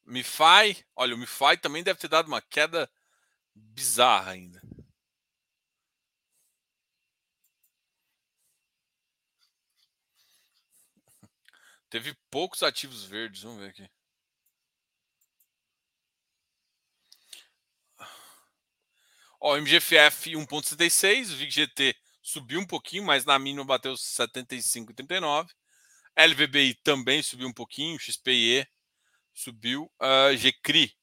MiFi, olha, o MiFi também deve ter dado uma queda bizarra ainda. Teve poucos ativos verdes. Vamos ver aqui. Ó, MGFF 1.76, o VIGGT subiu um pouquinho, mas na mínima bateu 75,39. LVBI também subiu um pouquinho, XPE subiu. Uh, GCRI,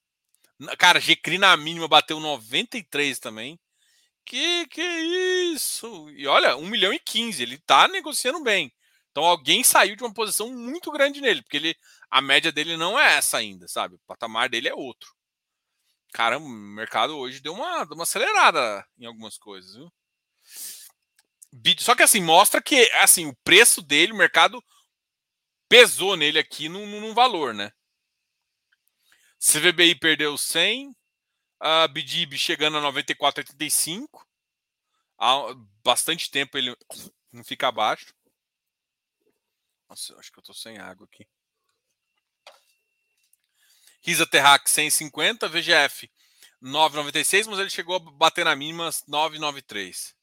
cara, GCRI na mínima bateu 93 também. Que que isso? E olha, 1 milhão e 15, ele tá negociando bem. Então alguém saiu de uma posição muito grande nele, porque ele, a média dele não é essa ainda, sabe? O patamar dele é outro. Caramba, o mercado hoje deu uma, uma acelerada em algumas coisas, viu? Só que assim, mostra que assim, o preço dele, o mercado pesou nele aqui num, num valor, né? CVBI perdeu 100, a BDIB chegando a 94,85. Há bastante tempo ele não fica abaixo. Nossa, acho que eu tô sem água aqui. Risa Terrac 150, VGF 9,96, mas ele chegou a bater na mínima 9,93.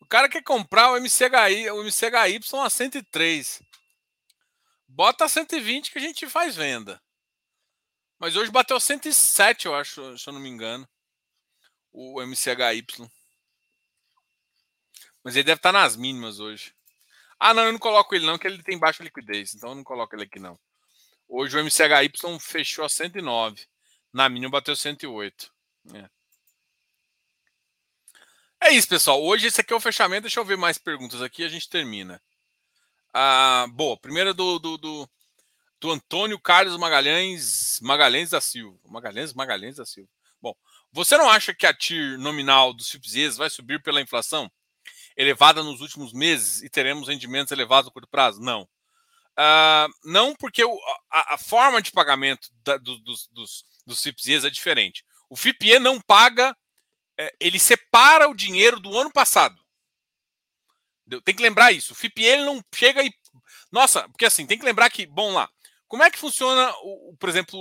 O cara quer comprar o MCHI, o MCHY a 103. Bota a 120 que a gente faz venda. Mas hoje bateu 107, eu acho, se eu não me engano. O MCHY. Mas ele deve estar nas mínimas hoje. Ah, não, eu não coloco ele não, que ele tem baixa liquidez. Então eu não coloco ele aqui não. Hoje o MCHY fechou a 109. Na mínima bateu 108. É. é isso, pessoal. Hoje esse aqui é o fechamento. Deixa eu ver mais perguntas aqui e a gente termina. Ah, boa, primeira do, do, do, do Antônio Carlos Magalhães, Magalhães da Silva. Magalhães, Magalhães da Silva. Bom, você não acha que a TIR nominal dos FIPS vai subir pela inflação? Elevada nos últimos meses e teremos rendimentos elevados no curto prazo? Não. Uh, não porque o, a, a, forma de pagamento da, do, dos, dos, dos FIPS é diferente. O FIPE não paga, é, ele separa o dinheiro do ano passado. Tem que lembrar isso. O FIPE não chega e. Nossa, porque assim, tem que lembrar que, bom lá, como é que funciona, o, por exemplo,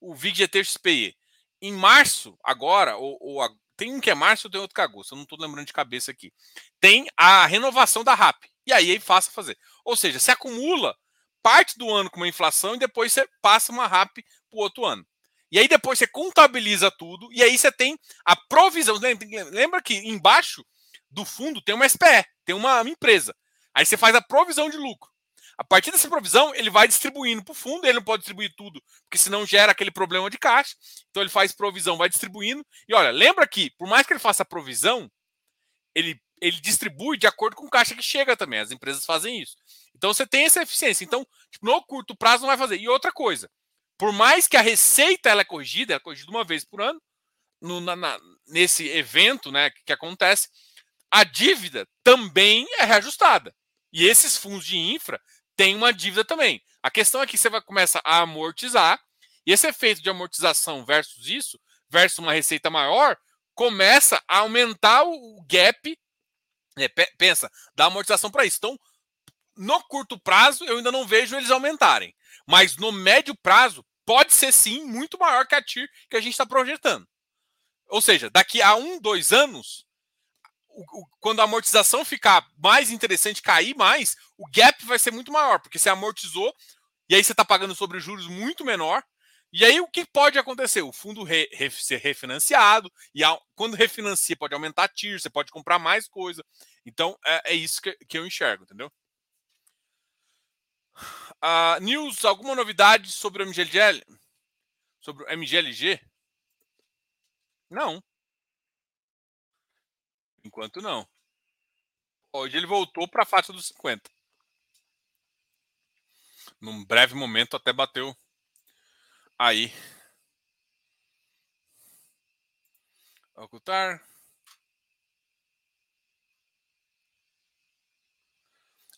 o, o VIG XPE? Em março, agora, ou, ou tem um que é março, tem outro que é agosto. Eu não estou lembrando de cabeça aqui. Tem a renovação da RAP. E aí é fácil fazer. Ou seja, se acumula parte do ano com uma inflação e depois você passa uma RAP para o outro ano. E aí depois você contabiliza tudo e aí você tem a provisão. Lembra que embaixo do fundo tem uma SPE, tem uma empresa. Aí você faz a provisão de lucro. A partir dessa provisão, ele vai distribuindo para o fundo, ele não pode distribuir tudo, porque senão gera aquele problema de caixa. Então ele faz provisão, vai distribuindo. E olha, lembra que, por mais que ele faça provisão, ele, ele distribui de acordo com o caixa que chega também. As empresas fazem isso. Então você tem essa eficiência. Então, tipo, no curto prazo não vai fazer. E outra coisa, por mais que a receita ela é corrigida, ela é corrigida uma vez por ano, no, na, na, nesse evento né, que, que acontece, a dívida também é reajustada. E esses fundos de infra tem uma dívida também. A questão é que você vai começar a amortizar, e esse efeito de amortização versus isso, versus uma receita maior, começa a aumentar o gap. É, pensa, da amortização para isso. Então, no curto prazo, eu ainda não vejo eles aumentarem. Mas no médio prazo, pode ser sim muito maior que a TIR que a gente está projetando. Ou seja, daqui a um, dois anos, o, quando a amortização ficar mais interessante, cair mais, o gap vai ser muito maior, porque você amortizou e aí você está pagando sobre juros muito menor. E aí o que pode acontecer? O fundo re, re, ser refinanciado, e quando refinancia, pode aumentar a você pode comprar mais coisa. Então é, é isso que, que, eu enxergo, entendeu? Uh, News, alguma novidade sobre o MGLG? Sobre o MGLG? Não. Enquanto não. Hoje ele voltou para a faixa dos 50. Num breve momento até bateu aí. Ocultar.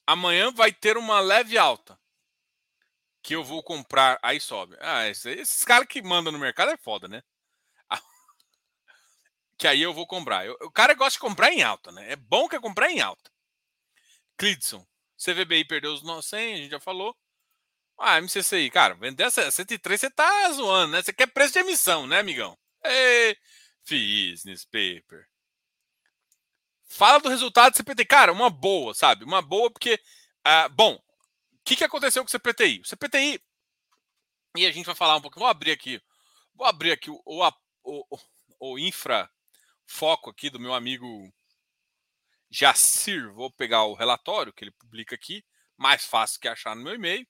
Amanhã vai ter uma leve alta. Que eu vou comprar. Aí sobe. Ah, esses, esses caras que mandam no mercado é foda, né? Que aí eu vou comprar. Eu, o cara gosta de comprar em alta, né? É bom que é comprar em alta. Clidson, CVBI perdeu os 100, a gente já falou. Ah, MCCI, cara, vender essa 103 você tá zoando, né? Você quer preço de emissão, né, amigão? Ei, business paper. Fala do resultado do CPTI. Cara, uma boa, sabe? Uma boa porque, uh, bom, o que, que aconteceu com o CPTI? O CPTI, e a gente vai falar um pouco, vou abrir aqui, vou abrir aqui o, o, o, o infra foco aqui do meu amigo Jacir. Vou pegar o relatório que ele publica aqui, mais fácil que achar no meu e-mail.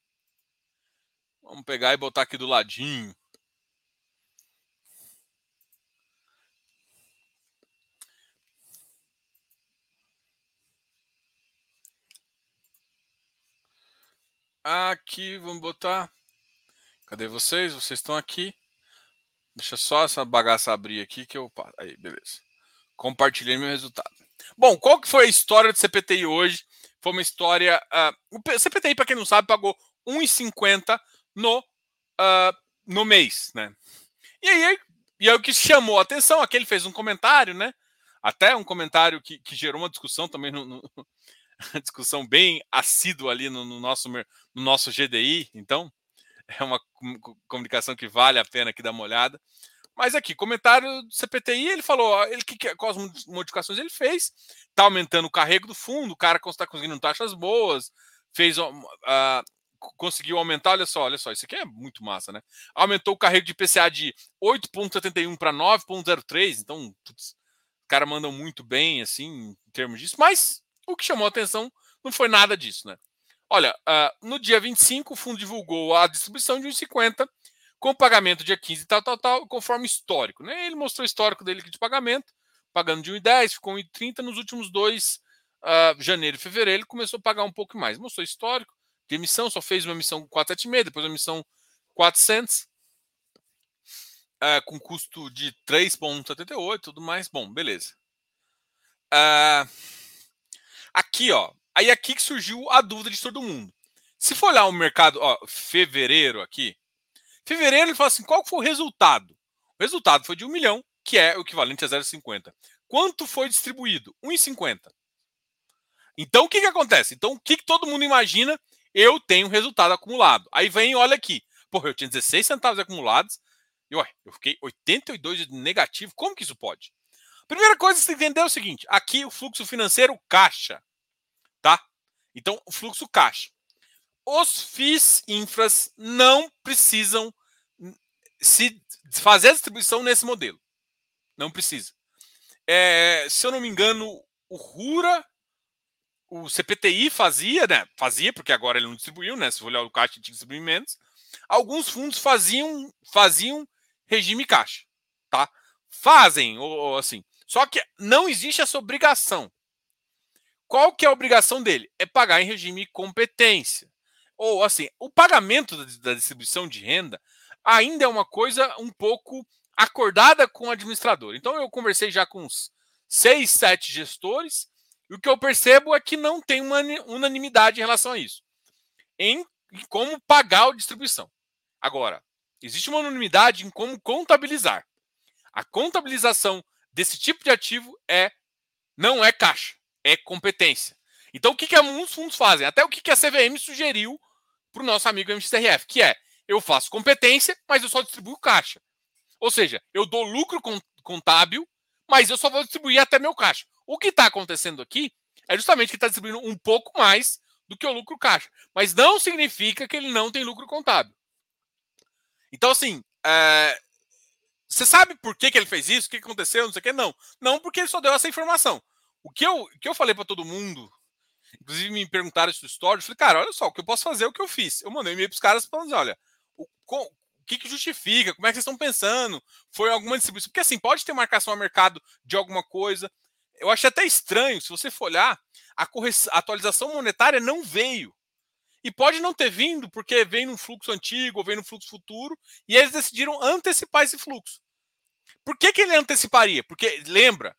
Vamos pegar e botar aqui do ladinho. Aqui, vamos botar. Cadê vocês? Vocês estão aqui. Deixa só essa bagaça abrir aqui que eu. Aí, beleza. Compartilhei meu resultado. Bom, qual que foi a história do CPTI hoje? Foi uma história. Uh, o CPTI, para quem não sabe, pagou 1,50 no, uh, no mês, né? E aí, e aí o que chamou a atenção, aquele fez um comentário, né? Até um comentário que, que gerou uma discussão também no, no discussão bem assídua ali no, no, nosso, no nosso GDI, então é uma comunicação que vale a pena aqui dar uma olhada. Mas aqui, comentário do CPTI, ele falou ele, que, quais modificações ele fez. Está aumentando o carrego do fundo, o cara está conseguindo taxas boas, fez uh, conseguiu aumentar, olha só, olha só, isso aqui é muito massa, né? Aumentou o carrego de PCA de 8.71 para 9.03, então putz, os caras mandam muito bem, assim, em termos disso, mas o que chamou a atenção não foi nada disso, né? Olha, uh, no dia 25, o fundo divulgou a distribuição de 1,50 com pagamento dia 15 tal, tal, tal, conforme histórico. Né? Ele mostrou o histórico dele de pagamento, pagando de 1,10, ficou 1,30 nos últimos dois, uh, janeiro e fevereiro, ele começou a pagar um pouco mais. Mostrou histórico de emissão, só fez uma emissão 476, depois uma emissão 400, uh, ah, com custo de 3,78 tudo mais. Bom, beleza. Uh, aqui, ó. Aí aqui que surgiu a dúvida de todo mundo. Se for olhar o mercado, ó, fevereiro aqui, Fevereiro ele fala assim: qual foi o resultado? O resultado foi de 1 milhão, que é o equivalente a 0,50. Quanto foi distribuído? 1,50. Então o que, que acontece? Então o que, que todo mundo imagina? Eu tenho resultado acumulado. Aí vem, olha aqui. Porra, eu tinha 16 centavos acumulados. E ué, eu fiquei 82 de negativo. Como que isso pode? Primeira coisa que você entender é o seguinte: aqui o fluxo financeiro caixa. Então, o fluxo caixa os FIIs infras não precisam se fazer a distribuição nesse modelo. Não precisa. É, se eu não me engano, o RURA, o CPTI fazia, né? Fazia, porque agora ele não distribuiu, né? Se for olhar o caixa, tinha que distribuir menos. Alguns fundos faziam, faziam regime caixa, tá? Fazem, ou, ou assim. Só que não existe essa obrigação. Qual que é a obrigação dele? É pagar em regime competência ou assim, o pagamento da distribuição de renda ainda é uma coisa um pouco acordada com o administrador. Então eu conversei já com uns seis, sete gestores, e o que eu percebo é que não tem uma unanimidade em relação a isso. Em, em como pagar a distribuição. Agora, existe uma unanimidade em como contabilizar. A contabilização desse tipo de ativo é não é caixa, é competência. Então, o que, que alguns fundos fazem? Até o que, que a CVM sugeriu para o nosso amigo MXRF, que é eu faço competência, mas eu só distribuo caixa. Ou seja, eu dou lucro contábil, mas eu só vou distribuir até meu caixa. O que está acontecendo aqui é justamente que está distribuindo um pouco mais do que o lucro caixa. Mas não significa que ele não tem lucro contábil. Então, assim, é... você sabe por que, que ele fez isso? O que aconteceu? Não sei o que. Não. Não, porque ele só deu essa informação. O que eu, o que eu falei para todo mundo Inclusive me perguntaram isso do story. Eu falei, cara, olha só, o que eu posso fazer é o que eu fiz. Eu mandei um e-mail para os caras falando assim, olha, o, o que, que, justifica? Como é que vocês estão pensando? Foi alguma distribuição? Porque assim, pode ter marcação a mercado de alguma coisa. Eu achei até estranho, se você for olhar, a, a atualização monetária não veio. E pode não ter vindo, porque vem num fluxo antigo ou vem no fluxo futuro, e eles decidiram antecipar esse fluxo. Por que, que ele anteciparia? Porque, lembra,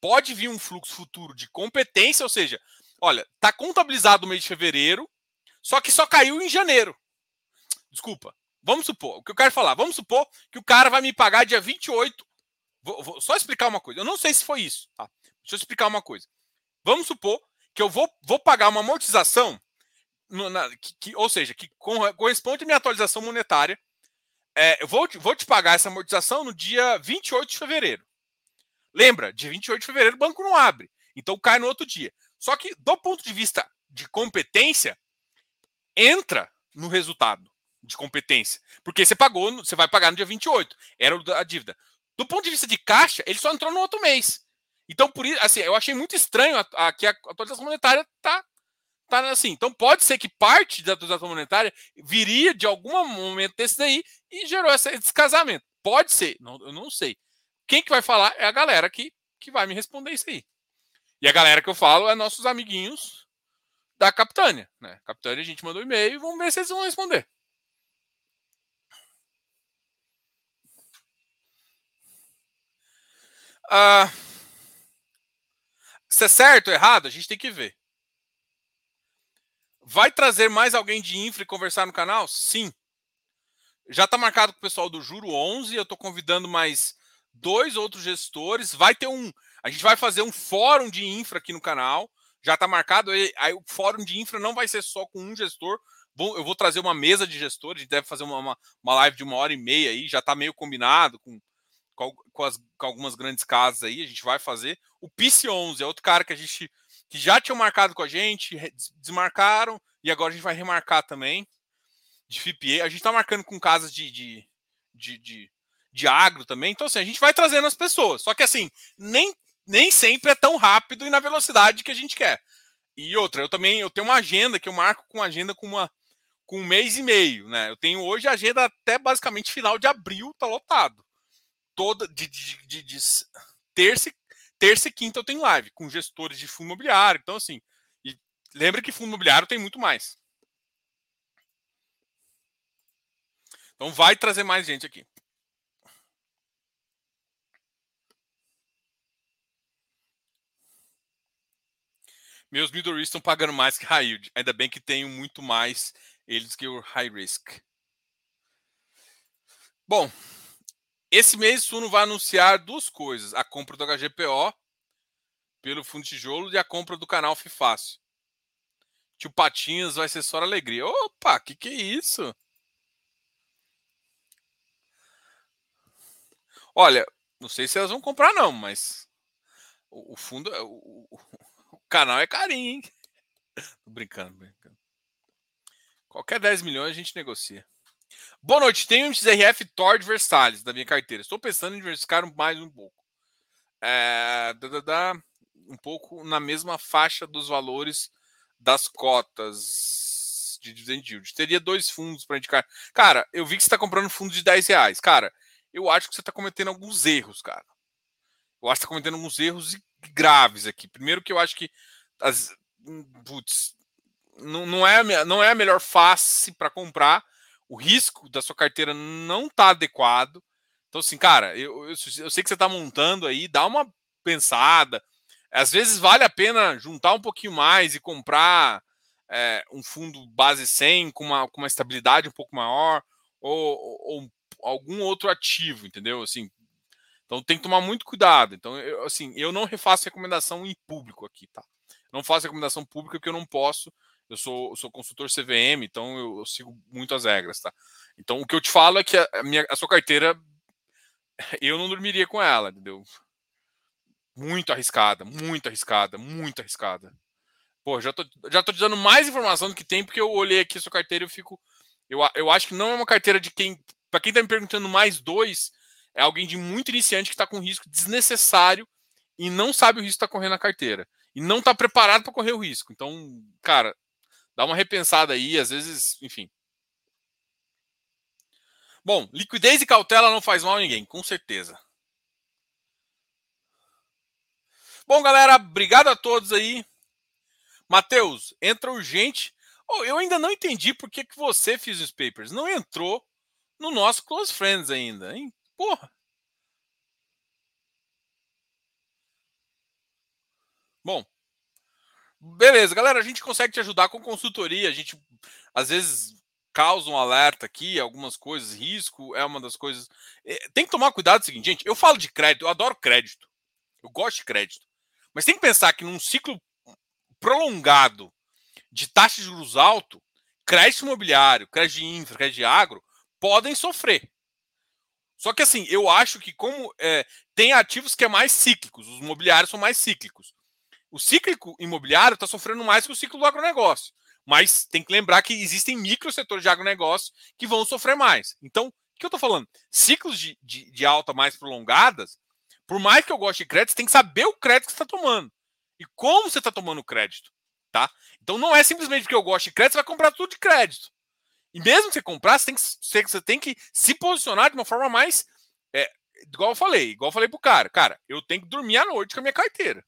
pode vir um fluxo futuro de competência, ou seja, Olha, tá contabilizado o mês de fevereiro, só que só caiu em janeiro. Desculpa. Vamos supor, o que eu quero falar, vamos supor que o cara vai me pagar dia 28. Vou, vou só explicar uma coisa. Eu não sei se foi isso, tá? Deixa eu explicar uma coisa. Vamos supor que eu vou, vou pagar uma amortização, no, na, que, que, ou seja, que corresponde à minha atualização monetária. É, eu vou, vou te pagar essa amortização no dia 28 de fevereiro. Lembra, dia 28 de fevereiro o banco não abre. Então cai no outro dia. Só que, do ponto de vista de competência, entra no resultado de competência. Porque você pagou, você vai pagar no dia 28. Era a dívida. Do ponto de vista de caixa, ele só entrou no outro mês. Então, por isso, assim, eu achei muito estranho que a, a atualização monetária tá, tá assim. Então, pode ser que parte da atualização monetária viria de algum momento desse daí e gerou esse descasamento. Pode ser, não, eu não sei. Quem que vai falar é a galera que, que vai me responder isso aí. E a galera que eu falo é nossos amiguinhos da Capitânia. Né? Capitânia, a gente mandou e-mail e vamos ver se eles vão responder. Ah, se é certo ou errado, a gente tem que ver. Vai trazer mais alguém de infra e conversar no canal? Sim. Já está marcado com o pessoal do Juro 11. Eu estou convidando mais dois outros gestores. Vai ter um. A gente vai fazer um fórum de infra aqui no canal. Já está marcado. Aí o fórum de infra não vai ser só com um gestor. Eu vou trazer uma mesa de gestores. A gente deve fazer uma, uma, uma live de uma hora e meia aí. Já está meio combinado com com, as, com, algumas grandes casas aí, a gente vai fazer. O Pice 11 é outro cara que a gente que já tinham marcado com a gente, desmarcaram e agora a gente vai remarcar também de FIPE. A gente está marcando com casas de, de, de, de, de agro também. Então, assim, a gente vai trazendo as pessoas. Só que, assim, nem, nem sempre é tão rápido e na velocidade que a gente quer. E outra, eu também eu tenho uma agenda que eu marco com agenda com uma com um mês e meio, né? Eu tenho hoje a agenda até basicamente final de abril, tá lotado toda de, de, de, de terça, terça e quinta eu tenho live com gestores de fundo imobiliário. Então, assim, e lembra que fundo imobiliário tem muito mais. Então vai trazer mais gente aqui. Meus middle risk estão pagando mais que high yield. Ainda bem que tenho muito mais eles que o high risk. Bom, esse mês o Suno vai anunciar duas coisas: a compra do HGPO pelo Fundo Tijolo e a compra do canal Fifácil. Tio Patinhas vai ser só alegria. Opa, que que é isso? Olha, não sei se elas vão comprar não, mas o, fundo, o, canal é carinho, hein? Tô brincando, brincando. Qualquer 10 milhões a gente negocia. Boa noite. Tenho um XRF Tord Versalhes da minha carteira. Estou pensando em diversificar mais um pouco. É, dá, dá, um pouco na mesma faixa dos valores das cotas de dividend yield. Teria dois fundos para indicar. Cara, eu vi que você está comprando fundo de 10 reais. Cara, eu acho que você está cometendo alguns erros, cara. Eu acho que está cometendo alguns erros graves aqui. Primeiro que eu acho que as, putz, não, não, é, não é a melhor face para comprar o risco da sua carteira não está adequado. Então, assim, cara, eu, eu, eu sei que você está montando aí, dá uma pensada. Às vezes vale a pena juntar um pouquinho mais e comprar é, um fundo base 100 com uma, com uma estabilidade um pouco maior ou, ou, algum outro ativo, entendeu? Assim, então tem que tomar muito cuidado. Então, eu, assim, eu não refaço recomendação em público aqui, tá? Não faço recomendação pública porque eu não posso eu sou, eu sou consultor CVM, então eu, eu, sigo muito as regras, tá? Então o que eu te falo é que a, minha, a sua carteira, eu não dormiria com ela, entendeu? Muito arriscada, muito arriscada, muito arriscada. Pô, já tô, já tô te dando mais informação do que tem, porque eu olhei aqui a sua carteira e eu fico. Eu, eu acho que não é uma carteira de quem. Para quem tá me perguntando mais dois, é alguém de muito iniciante que está com risco desnecessário e não sabe o risco que está correndo na carteira. E não está preparado para correr o risco. Então, cara, dá uma repensada aí, às vezes, enfim. Bom, liquidez e cautela não faz mal a ninguém, com certeza. Bom, galera, obrigado a todos aí. Matheus, entra urgente. Oh, eu ainda não entendi por que, que você fez os papers. Não entrou no nosso Close Friends ainda, hein? Porra. Bom, Beleza, galera, a gente consegue te ajudar com consultoria. A gente às vezes causa um alerta aqui, algumas coisas, risco é uma das coisas. É, tem que tomar cuidado, é o seguinte, gente. Eu falo de crédito, eu adoro crédito, eu gosto de crédito, mas tem que pensar que num ciclo prolongado de taxa de juros alto, crédito imobiliário, crédito de infra, crédito de agro podem sofrer. Só que assim, eu acho que como é, tem ativos que é mais cíclicos, os imobiliários são mais cíclicos. o cíclico imobiliário está sofrendo mais que o ciclo do agronegócio. Mas tem que lembrar que existem micro setores de agronegócio que vão sofrer mais. Então, o que eu estou falando? Ciclos de, de, de, alta mais prolongadas, por mais que eu goste de crédito, você tem que saber o crédito que você está tomando. E como você está tomando o crédito. Tá? Então não é simplesmente porque eu gosto de crédito, você vai comprar tudo de crédito. E mesmo que você comprar, você tem que, você tem que se posicionar de uma forma mais. É, igual eu falei, igual eu falei pro cara, cara, eu tenho que dormir à noite com a minha carteira.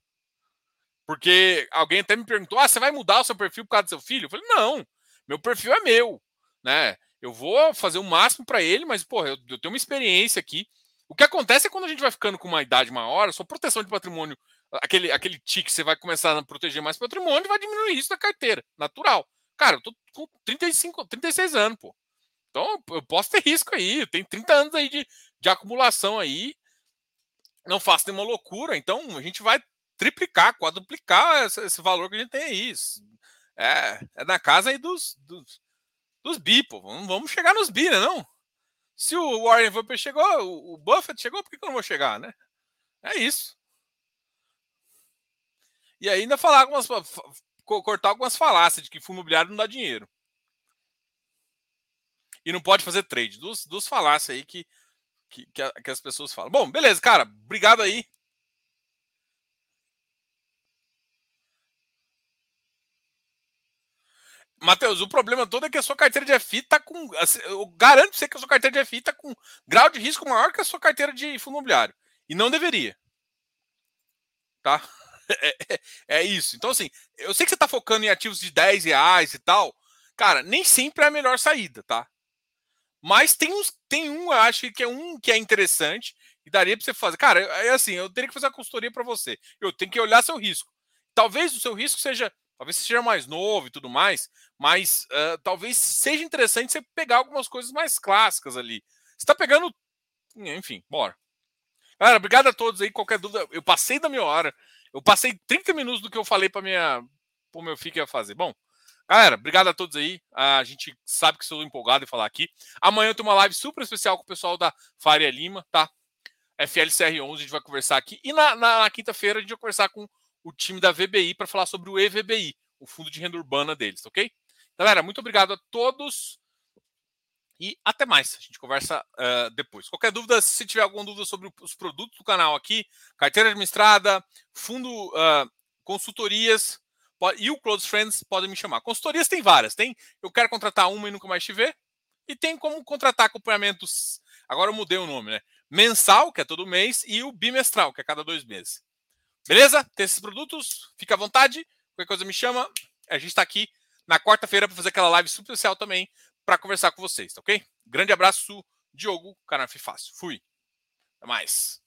Porque alguém até me perguntou: ah, você vai mudar o seu perfil por causa do seu filho? Eu falei, não, meu perfil é meu. Né? Eu vou fazer o máximo para ele, mas, porra, eu, eu, tenho uma experiência aqui. O que acontece é quando a gente vai ficando com uma idade maior, sua proteção de patrimônio, aquele, aquele tique, você vai começar a proteger mais patrimônio, vai diminuir isso da carteira, natural. Cara, eu tô com 35, 36 anos, pô. Então eu posso ter risco aí. Tenho 30 anos aí de, de acumulação aí. Não faço nenhuma loucura. Então a gente vai triplicar, quadruplicar esse, esse valor que a gente tem aí. É, é na casa aí dos, dos, dos bi, pô. Vamos, vamos chegar nos bi, né? Não? Se o Warren Buffett chegou, o, o Buffett chegou, por que, que eu não vou chegar, né? É isso. E ainda falar algumas cortar algumas falácias de que fundo imobiliário não dá dinheiro. E não pode fazer trade. Dos, dos falácias aí que, que, que, a, que as pessoas falam. Bom, beleza, cara. Obrigado aí. Matheus, o problema todo é que a sua carteira de FI está com. Assim, eu garanto você que a sua carteira de FI está com grau de risco maior que a sua carteira de fundo imobiliário. E não deveria. Tá? É, é, é, isso. Então, assim, eu sei que você está focando em ativos de 10 reais e tal. Cara, nem sempre é a melhor saída, tá? Mas tem, uns, tem um, acho que é um que é interessante e daria para você fazer. Cara, é assim, eu teria que fazer a consultoria para você. Eu tenho que olhar seu risco. Talvez o seu risco seja, talvez seja mais novo e tudo mais, mas uh, talvez seja interessante você pegar algumas coisas mais clássicas ali. Você está pegando, enfim, bora. Galera, obrigado a todos aí. Qualquer dúvida, eu passei da minha hora. Eu passei 30 minutos do que eu falei para minha o meu filho ia fazer. Bom, galera, obrigado a todos aí. A gente sabe que sou empolgado em falar aqui. Amanhã tenho uma live super especial com o pessoal da Faria Lima, tá? FLCR11, a gente vai conversar aqui. E na, na, na quinta-feira a gente vai conversar com o time da VBI para falar sobre o EVBI, o fundo de renda urbana deles, ok? Galera, muito obrigado a todos. E até mais. A gente conversa uh, depois. Qualquer dúvida, se tiver alguma dúvida sobre os produtos do canal aqui, carteira administrada, fundo, uh, consultorias pode, e o Close Friends podem me chamar. Consultorias tem várias. Tem eu quero contratar uma e nunca mais te ver. E tem como contratar acompanhamentos. Agora eu mudei o nome, né? Mensal, que é todo mês, e o bimestral, que é cada dois meses. Beleza? Tem esses produtos? Fica à vontade. Qualquer coisa me chama. A gente está aqui na quarta-feira para fazer aquela live super especial também para conversar com vocês, tá ok? Grande abraço, Diogo, canal Fácil. Fui. Até mais.